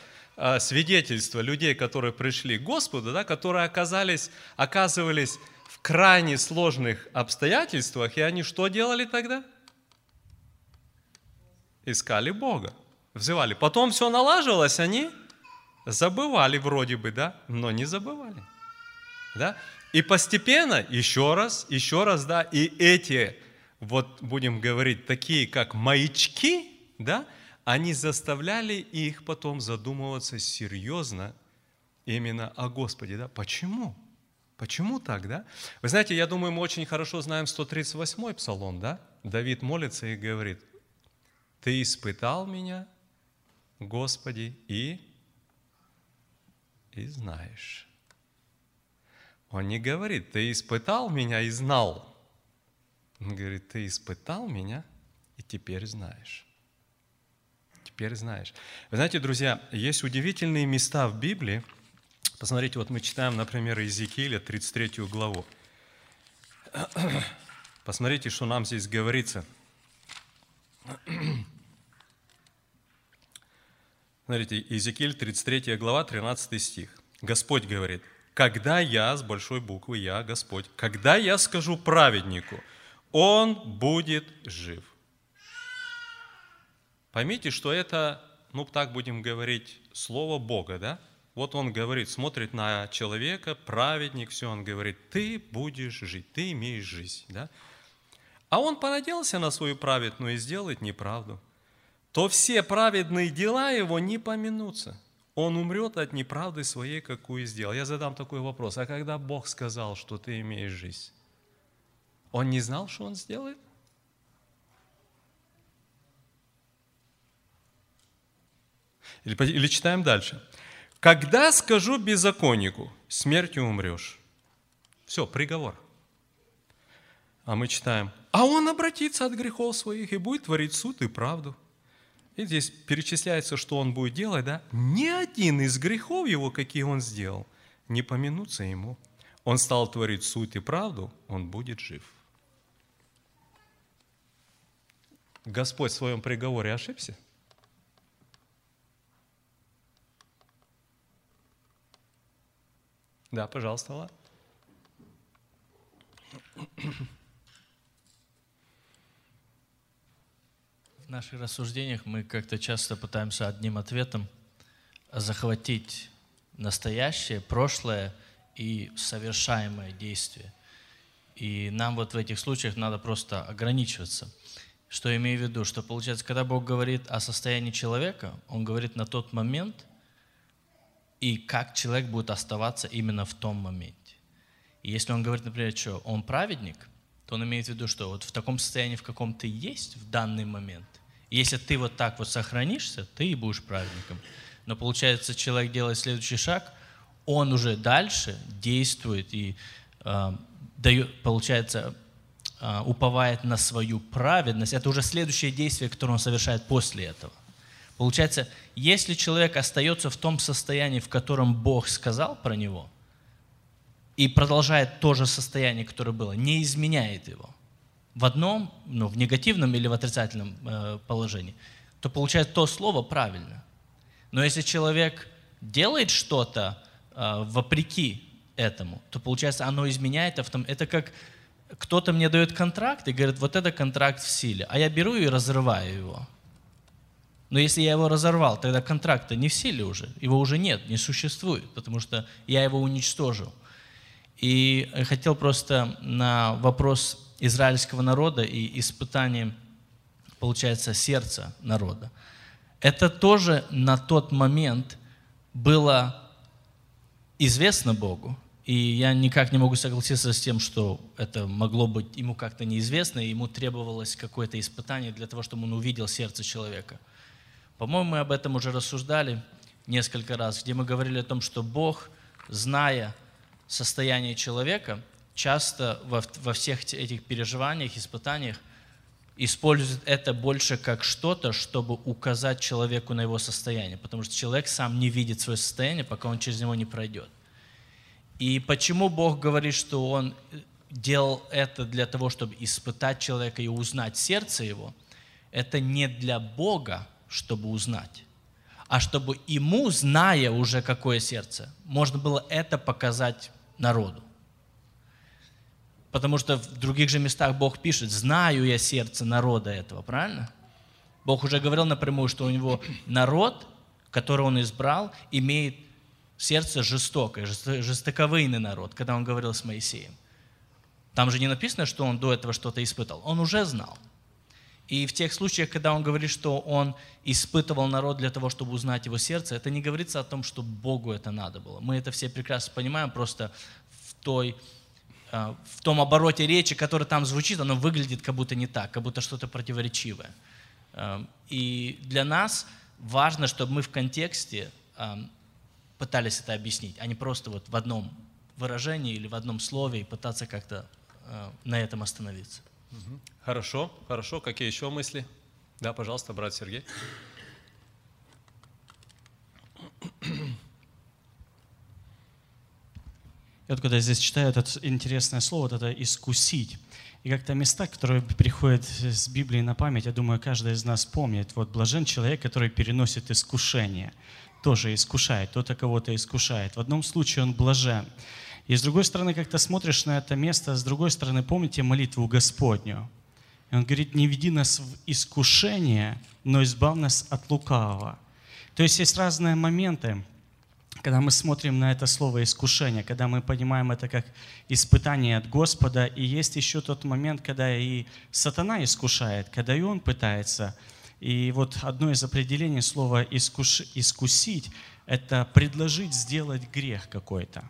свидетельства людей, которые пришли к Господу, да, которые оказались, оказывались в крайне сложных обстоятельствах, и они что делали тогда? Искали Бога, взывали. Потом все налаживалось, они забывали вроде бы, да, но не забывали. Да? И постепенно, еще раз, еще раз, да, и эти, вот будем говорить, такие как маячки, да, они заставляли их потом задумываться серьезно именно о Господе. Да? Почему? Почему так, да? Вы знаете, я думаю, мы очень хорошо знаем 138-й псалом, да? Давид молится и говорит, «Ты испытал меня, Господи, и, и знаешь». Он не говорит, «Ты испытал меня и знал». Он говорит, «Ты испытал меня и теперь знаешь» теперь знаешь. Вы знаете, друзья, есть удивительные места в Библии. Посмотрите, вот мы читаем, например, Иезекииля, 33 главу. *clears throat* Посмотрите, что нам здесь говорится. *clears throat* Смотрите, Иезекииль, 33 глава, 13 стих. Господь говорит, «Когда я, с большой буквы я, Господь, когда я скажу праведнику, он будет жив». Поймите, что это, ну так будем говорить, слово Бога, да? Вот он говорит, смотрит на человека, праведник, все, он говорит, ты будешь жить, ты имеешь жизнь, да? А он понадеялся на свою праведную и сделает неправду. То все праведные дела его не поминутся. Он умрет от неправды своей, какую сделал. Я задам такой вопрос. А когда Бог сказал, что ты имеешь жизнь, он не знал, что он сделает? Или, или читаем дальше. «Когда скажу беззаконнику, смертью умрешь». Все, приговор. А мы читаем, «А он обратится от грехов своих и будет творить суд и правду». И здесь перечисляется, что он будет делать, да? Ни один из грехов его, какие он сделал, не поминутся ему. Он стал творить суд и правду, он будет жив. Господь в своем приговоре ошибся? Да, пожалуйста, Ла. В наших рассуждениях мы как-то часто пытаемся одним ответом захватить настоящее, прошлое и совершаемое действие. И нам вот в этих случаях надо просто ограничиваться. Что имею в виду? Что получается, когда Бог говорит о состоянии человека, Он говорит на тот момент – и как человек будет оставаться именно в том моменте. И если он говорит, например, что он праведник, то он имеет в виду, что вот в таком состоянии, в каком ты есть в данный момент, если ты вот так вот сохранишься, ты и будешь праведником. Но получается, человек делает следующий шаг, он уже дальше действует и э, дает, получается, э, уповает на свою праведность. Это уже следующее действие, которое он совершает после этого. Получается, если человек остается в том состоянии, в котором Бог сказал про него, и продолжает то же состояние, которое было, не изменяет его, в одном, ну, в негативном или в отрицательном э, положении, то получает то слово правильно. Но если человек делает что-то э, вопреки этому, то получается оно изменяет автом. Это как кто-то мне дает контракт и говорит, вот это контракт в силе, а я беру и разрываю его. Но если я его разорвал, тогда контракт-то не в силе уже, его уже нет, не существует, потому что я его уничтожил. И хотел просто на вопрос израильского народа и испытание, получается, сердца народа. Это тоже на тот момент было известно Богу, и я никак не могу согласиться с тем, что это могло быть ему как-то неизвестно, и ему требовалось какое-то испытание для того, чтобы он увидел сердце человека – по-моему, мы об этом уже рассуждали несколько раз, где мы говорили о том, что Бог, зная состояние человека, часто во, во всех этих переживаниях, испытаниях, использует это больше как что-то, чтобы указать человеку на его состояние, потому что человек сам не видит свое состояние, пока он через него не пройдет. И почему Бог говорит, что Он делал это для того, чтобы испытать человека и узнать сердце его, это не для Бога, чтобы узнать, а чтобы ему, зная уже какое сердце, можно было это показать народу. Потому что в других же местах Бог пишет, знаю я сердце народа этого, правильно? Бог уже говорил напрямую, что у него народ, который он избрал, имеет сердце жестокое, жестоковыйный народ, когда он говорил с Моисеем. Там же не написано, что он до этого что-то испытал. Он уже знал. И в тех случаях, когда он говорит, что он испытывал народ для того, чтобы узнать его сердце, это не говорится о том, что Богу это надо было. Мы это все прекрасно понимаем, просто в, той, а, в том обороте речи, который там звучит, оно выглядит как будто не так, как будто что-то противоречивое. А, и для нас важно, чтобы мы в контексте а, пытались это объяснить, а не просто вот в одном выражении или в одном слове и пытаться как-то на этом остановиться. Хорошо, хорошо. Какие еще мысли? Да, пожалуйста, брат Сергей. Я вот когда здесь читаю это интересное слово, вот это «искусить», и как-то места, которые приходят с Библии на память, я думаю, каждый из нас помнит. Вот блажен человек, который переносит искушение, тоже искушает, кто-то кого-то искушает. В одном случае он блажен. И с другой стороны, как-то смотришь на это место, с другой стороны, помните молитву Господню? И он говорит, не веди нас в искушение, но избав нас от лукавого. То есть есть разные моменты, когда мы смотрим на это слово искушение, когда мы понимаем это как испытание от Господа, и есть еще тот момент, когда и сатана искушает, когда и он пытается. И вот одно из определений слова искуш... «искусить» — это предложить сделать грех какой-то.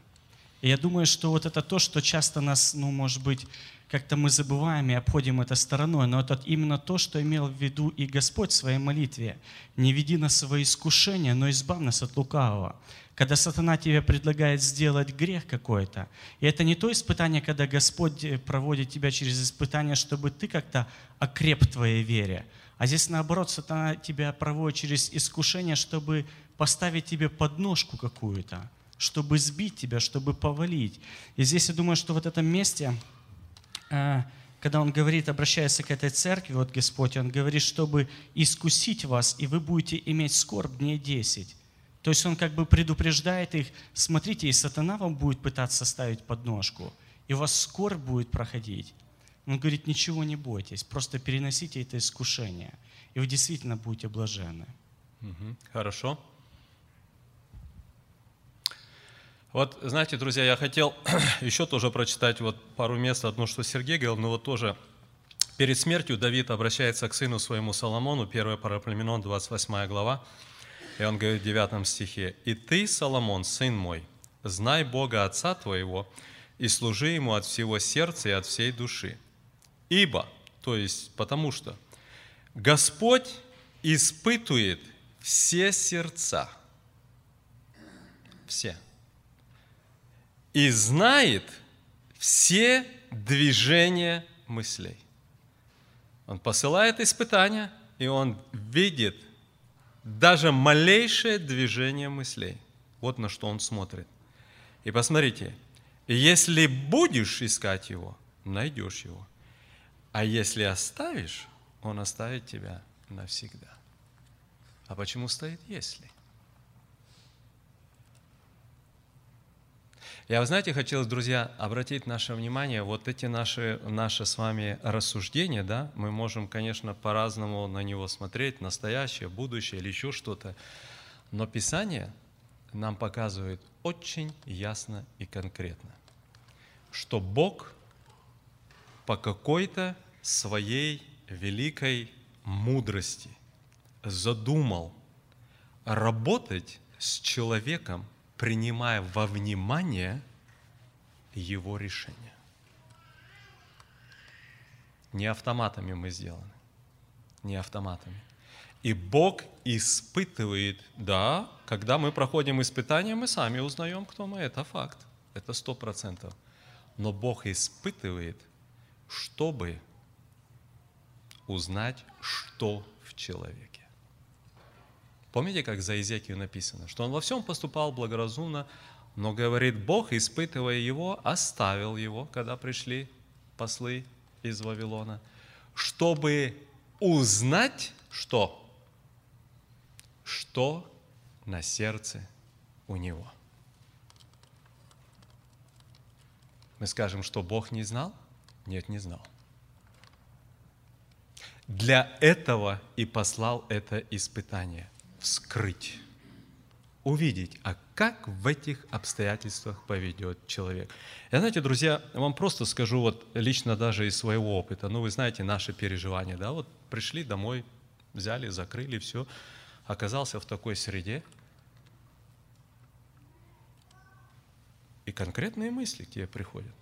Я думаю, что вот это то, что часто нас, ну, может быть, как-то мы забываем и обходим это стороной, но это именно то, что имел в виду и Господь в своей молитве. «Не веди нас в свои искушения, но избавь нас от лукавого». Когда сатана тебе предлагает сделать грех какой-то, и это не то испытание, когда Господь э, проводит тебя через испытание, чтобы ты как-то окреп в твоей вере, а здесь наоборот, сатана тебя проводит через искушение, чтобы поставить тебе подножку какую-то, чтобы сбить тебя, чтобы повалить. И здесь я думаю, что в этом месте, э, когда он говорит, обращается к этой церкви, вот Господь, он говорит, чтобы искусить вас, и вы будете иметь скорбь дней 10. То есть он как бы предупреждает их, смотрите, и сатана вам будет пытаться ставить подножку, и у вас скорбь будет проходить. Он говорит, ничего не бойтесь, просто переносите это искушение, и вы действительно будете блаженны. Хорошо. Вот, знаете, друзья, я хотел *clears throat* еще тоже прочитать вот пару мест, одно, что Сергей говорил, но вот тоже перед смертью Давид обращается к сыну своему Соломону, 1 Параплеменон, 28 глава, и он говорит в 9 стихе, «И ты, Соломон, сын мой, знай Бога Отца твоего, и служи Ему от всего сердца и от всей души. Ибо, то есть потому что, Господь испытует все сердца, все, и знает все движения мыслей. Он посылает испытания, и он видит даже малейшее движение мыслей. Вот на что он смотрит. И посмотрите, если будешь искать его, найдешь его. А если оставишь, он оставит тебя навсегда. А почему стоит «если»? Я, вы знаете, хотел, друзья, обратить наше внимание, вот эти наши, наши с вами рассуждения, да, мы можем, конечно, по-разному на него смотреть, настоящее, будущее или еще что-то, но Писание нам показывает очень ясно и конкретно, что Бог по какой-то своей великой мудрости задумал работать с человеком, принимая во внимание его решение. Не автоматами мы сделаны, не автоматами. И Бог испытывает, да, когда мы проходим испытания, мы сами узнаем, кто мы, это факт, это сто процентов. Но Бог испытывает, чтобы узнать, что в человеке. Помните, как за Изекию написано, что он во всем поступал благоразумно, но, говорит Бог, испытывая его, оставил его, когда пришли послы из Вавилона, чтобы узнать, что? Что на сердце у него. Мы скажем, что Бог не знал? Нет, не знал. Для этого и послал это испытание вскрыть, увидеть, а как в этих обстоятельствах поведет человек. Я, знаете, друзья, вам просто скажу вот лично даже из своего опыта, ну, вы знаете наши переживания, да, вот пришли домой, взяли, закрыли, все, оказался в такой среде, и конкретные мысли к тебе приходят.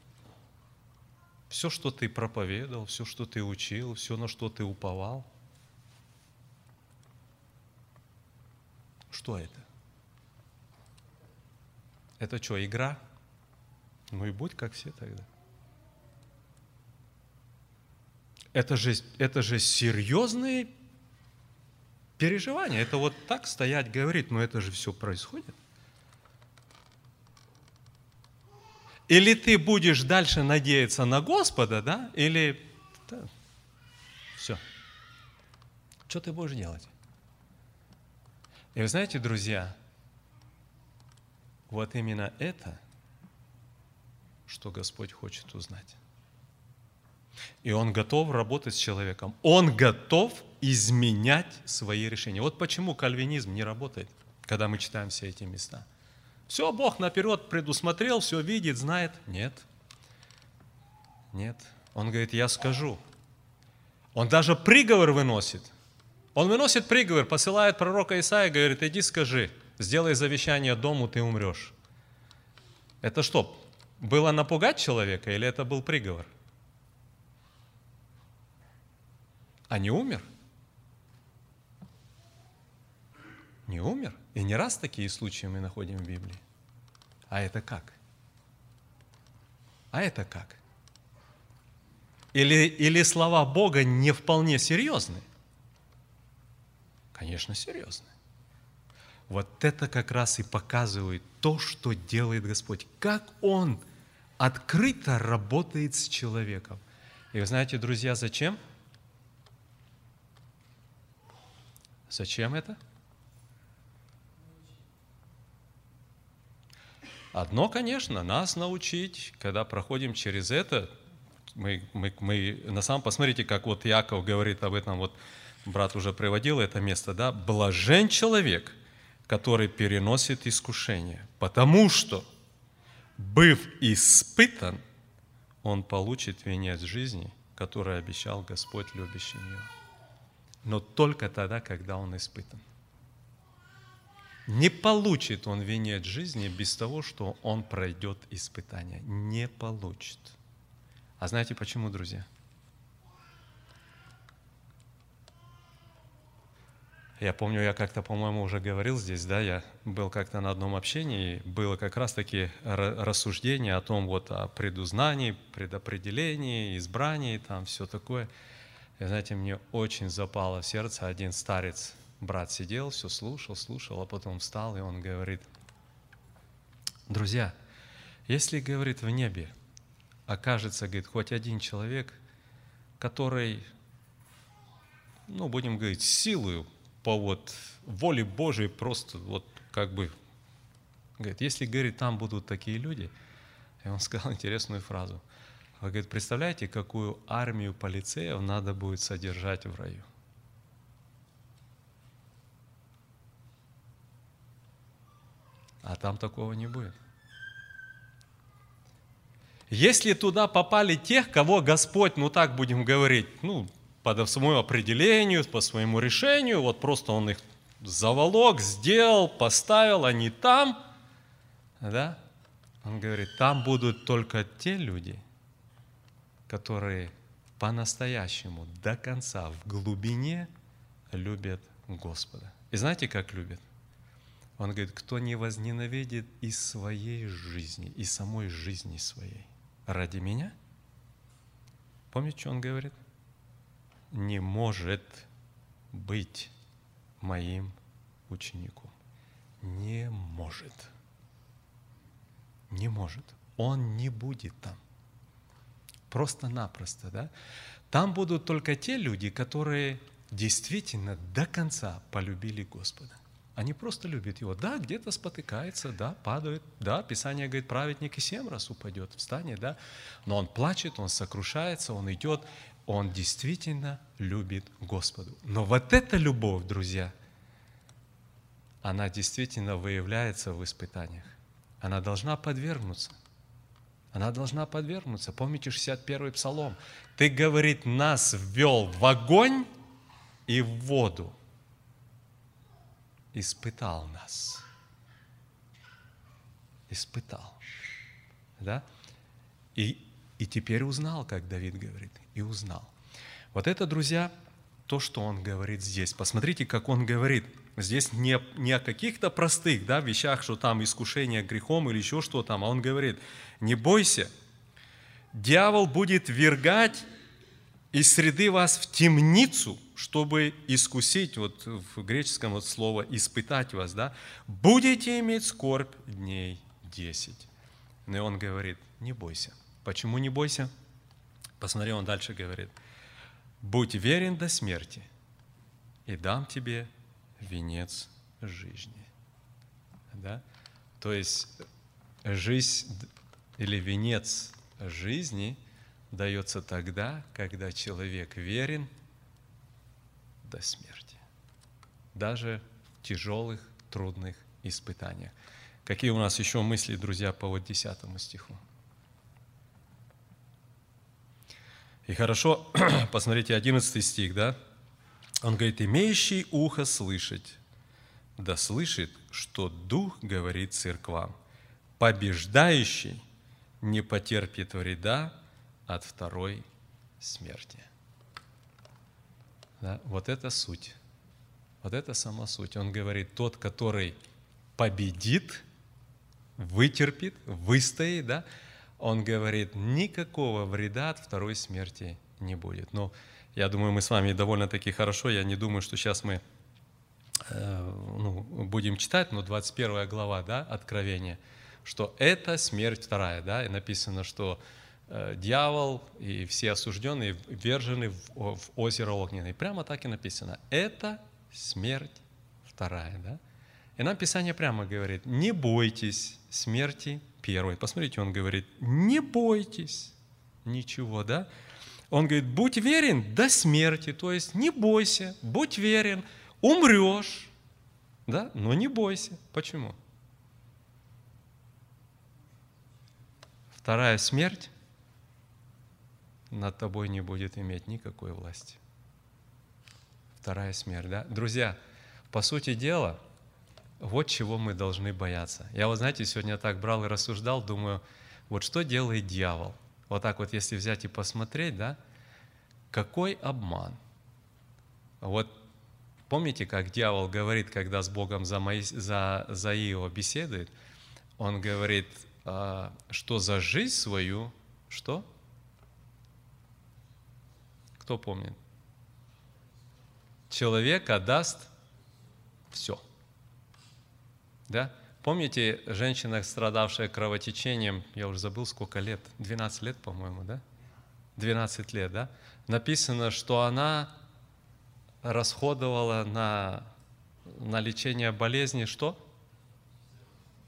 Все, что ты проповедовал, все, что ты учил, все, на что ты уповал – Что это? Это что, игра? Ну и будь как все тогда. Это же, это же серьезные переживания. Это вот так стоять, говорить, но это же все происходит. Или ты будешь дальше надеяться на Господа, да, или да, все. Что ты будешь делать? И вы знаете, друзья, вот именно это, что Господь хочет узнать. И Он готов работать с человеком. Он готов изменять свои решения. Вот почему кальвинизм не работает, когда мы читаем все эти места. Все, Бог наперед предусмотрел, все видит, знает. Нет. Нет. Он говорит, я скажу. Он даже приговор выносит – он выносит приговор, посылает пророка Исаия, говорит, иди скажи, сделай завещание дому, ты умрешь. Это что, было напугать человека или это был приговор? А не умер? Не умер? И не раз такие случаи мы находим в Библии. А это как? А это как? Или, или слова Бога не вполне серьезны? Конечно, серьезно. Вот это как раз и показывает то, что делает Господь. Как Он открыто работает с человеком. И вы знаете, друзья, зачем? Зачем это? Одно, конечно, нас научить, когда проходим через это, мы, мы, мы на самом посмотрите, как вот Яков говорит об этом вот брат уже приводил это место, да, блажен человек, который переносит искушение, потому что, быв испытан, он получит венец жизни, который обещал Господь любящим его. Но только тогда, когда он испытан. Не получит он венец жизни без того, что он пройдет испытание. Не получит. А знаете почему, друзья? Я помню, я как-то, по-моему, уже говорил здесь, да, я был как-то на одном общении, было как раз-таки рассуждение о том, вот, о предузнании, предопределении, избрании, там все такое. И, знаете, мне очень запало в сердце один старец, брат сидел, все слушал, слушал, а потом встал, и он говорит, друзья, если, говорит, в небе окажется, говорит, хоть один человек, который, ну, будем говорить, силою по вот воле Божией просто вот как бы, говорит, если, говорит, там будут такие люди, И он сказал интересную фразу. Он говорит, представляете, какую армию полицеев надо будет содержать в раю? А там такого не будет. Если туда попали тех, кого Господь, ну так будем говорить, ну, по своему определению, по своему решению, вот просто Он их заволок, сделал, поставил, они там, да? Он говорит, там будут только те люди, которые по-настоящему, до конца, в глубине любят Господа. И знаете, как любят? Он говорит, кто не возненавидит из своей жизни, из самой жизни своей ради меня, помните, что он говорит? Не может быть моим учеником. Не может. Не может. Он не будет там. Просто-напросто, да? Там будут только те люди, которые действительно до конца полюбили Господа. Они просто любят Его. Да, где-то спотыкается, да, падает. Да, Писание говорит, праведник и семь раз упадет, встанет, да. Но он плачет, он сокрушается, он идет, он действительно любит Господу. Но вот эта любовь, друзья, она действительно выявляется в испытаниях. Она должна подвергнуться. Она должна подвергнуться. Помните 61-й псалом? Ты, говорит, нас ввел в огонь и в воду. Испытал нас. Испытал. Да? И, и теперь узнал, как Давид говорит. И узнал. Вот это, друзья, то, что он говорит здесь. Посмотрите, как он говорит – Здесь не, не о каких-то простых да, вещах, что там искушение грехом или еще что там, а он говорит, не бойся, дьявол будет вергать из среды вас в темницу, чтобы искусить, вот в греческом вот слово «испытать вас», да, будете иметь скорбь дней десять. Но и он говорит, не бойся. Почему не бойся? Посмотри, он дальше говорит, будь верен до смерти, и дам тебе венец жизни. Да? То есть жизнь или венец жизни дается тогда, когда человек верен до смерти. Даже в тяжелых, трудных испытаниях. Какие у нас еще мысли, друзья, по вот 10 стиху? И хорошо, *clears throat* посмотрите, 11 стих, да? Он говорит, имеющий ухо слышать, да слышит, что Дух говорит церквам. Побеждающий не потерпит вреда от второй смерти. Да, вот это суть. Вот это сама суть. Он говорит, тот, который победит, вытерпит, выстоит, да, он говорит, никакого вреда от второй смерти не будет. Но я думаю, мы с вами довольно-таки хорошо. Я не думаю, что сейчас мы э, ну, будем читать, но 21 глава, да, Откровения, что это смерть вторая, да, и написано, что э, дьявол и все осужденные вержены в, в озеро огненное. Прямо так и написано. Это смерть вторая, да. И нам Писание прямо говорит, не бойтесь смерти первой. Посмотрите, он говорит, не бойтесь ничего, да. Он говорит, будь верен до смерти, то есть не бойся, будь верен, умрешь, да, но не бойся. Почему? Вторая смерть над тобой не будет иметь никакой власти. Вторая смерть, да? Друзья, по сути дела, вот чего мы должны бояться. Я вот, знаете, сегодня так брал и рассуждал, думаю, вот что делает дьявол – вот так вот, если взять и посмотреть, да, какой обман. Вот помните, как дьявол говорит, когда с Богом за, Моис... за, за Иова беседует, он говорит, а, что за жизнь свою, что? Кто помнит? Человек отдаст все. Да? Помните, женщина, страдавшая кровотечением, я уже забыл, сколько лет, 12 лет, по-моему, да? 12 лет, да? Написано, что она расходовала на, на лечение болезни что?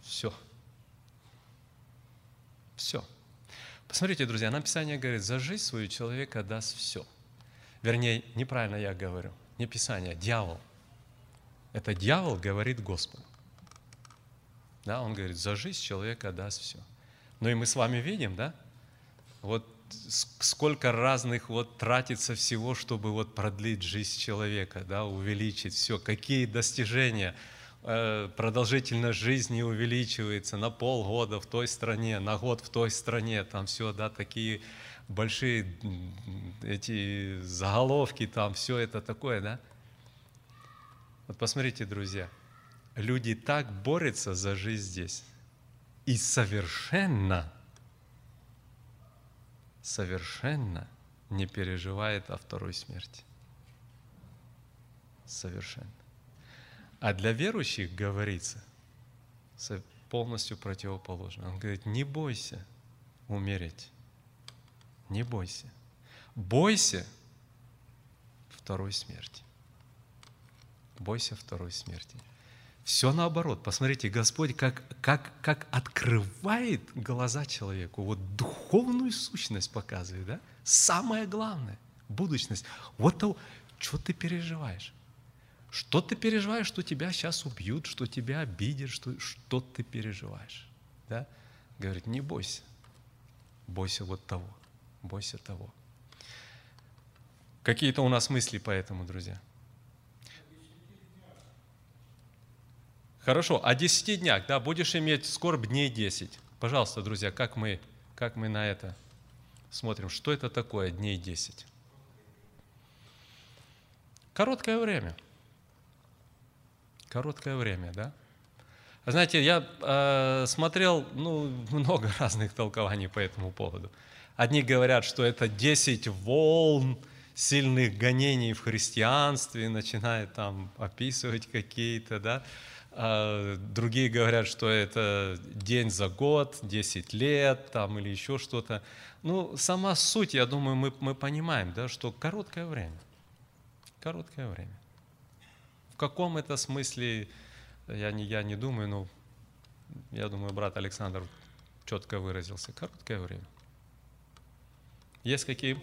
Все. Все. Посмотрите, друзья, нам Писание говорит, за жизнь свою человека даст все. Вернее, неправильно я говорю, не Писание, а дьявол. Это дьявол говорит Господу. Да, он говорит, за жизнь человека даст все. Ну и мы с вами видим, да, вот сколько разных вот тратится всего, чтобы вот продлить жизнь человека, да, увеличить все, какие достижения, э, продолжительность жизни увеличивается на полгода в той стране, на год в той стране, там все, да, такие большие эти заголовки, там все это такое, да. Вот посмотрите, друзья, люди так борются за жизнь здесь и совершенно совершенно не переживает о второй смерти. Совершенно. А для верующих говорится полностью противоположно. Он говорит, не бойся умереть. Не бойся. Бойся второй смерти. Бойся второй смерти. Все наоборот. Посмотрите, Господь как, как, как открывает глаза человеку, вот духовную сущность показывает, да? Самое главное, будущность. Вот то, что ты переживаешь. Что ты переживаешь, что тебя сейчас убьют, что тебя обидят, что, что ты переживаешь. Да? Говорит, не бойся. Бойся вот того. Бойся того. Какие-то у нас мысли по этому, друзья? Хорошо, о 10 днях, да, будешь иметь скорбь дней 10. Пожалуйста, друзья, как мы, как мы на это смотрим? Что это такое дней 10? Короткое время. Короткое время, да? Знаете, я э, смотрел ну, *laughs* много разных толкований по этому поводу. Одни говорят, что это 10 волн сильных гонений в христианстве, начинают там описывать какие-то, да, другие говорят, что это день за год, 10 лет там, или еще что-то. Ну, сама суть, я думаю, мы, мы понимаем, да, что короткое время. Короткое время. В каком это смысле, я не, я не думаю, но я думаю, брат Александр четко выразился. Короткое время. Есть какие?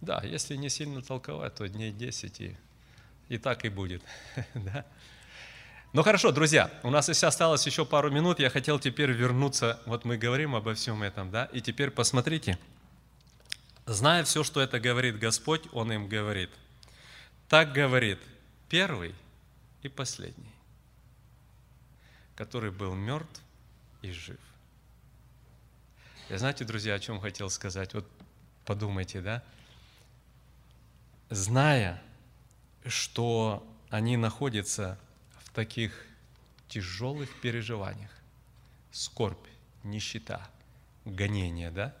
Да, если не сильно толковать, то дней 10 и и так и будет. *laughs* да? Ну хорошо, друзья, у нас если осталось еще пару минут, я хотел теперь вернуться, вот мы говорим обо всем этом, да, и теперь посмотрите, зная все, что это говорит Господь, Он им говорит. Так говорит первый и последний, который был мертв и жив. И знаете, друзья, о чем хотел сказать? Вот подумайте, да? Зная, что они находятся в таких тяжелых переживаниях. Скорбь, нищета, гонение, да?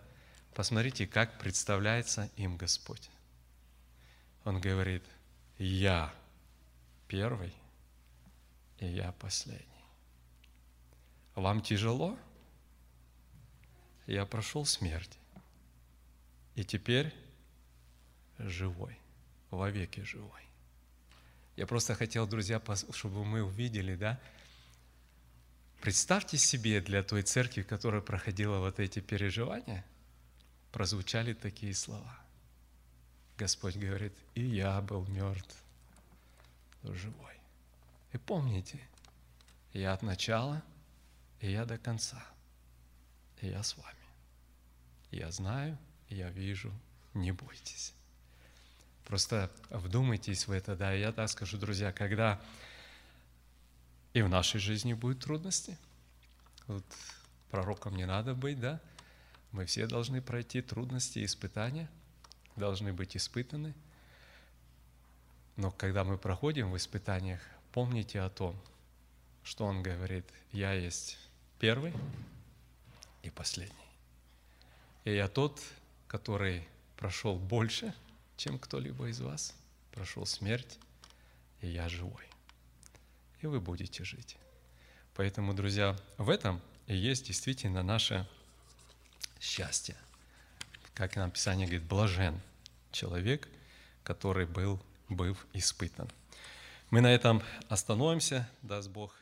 Посмотрите, как представляется им Господь. Он говорит, я первый, и я последний. Вам тяжело? Я прошел смерть, и теперь живой, вовеки живой. Я просто хотел, друзья, чтобы мы увидели, да, Представьте себе для той церкви, которая проходила вот эти переживания, прозвучали такие слова. Господь говорит, и я был мертв, но живой. И помните, я от начала, и я до конца, и я с вами. Я знаю, я вижу, не бойтесь. Просто вдумайтесь в это, да, я так скажу, друзья, когда и в нашей жизни будут трудности, вот пророком не надо быть, да, мы все должны пройти трудности и испытания, должны быть испытаны. Но когда мы проходим в испытаниях, помните о том, что Он говорит, «Я есть первый и последний». И я тот, который прошел больше – чем кто-либо из вас прошел смерть, и я живой. И вы будете жить. Поэтому, друзья, в этом и есть действительно наше счастье. Как нам Писание говорит, блажен человек, который был, был испытан. Мы на этом остановимся, даст Бог.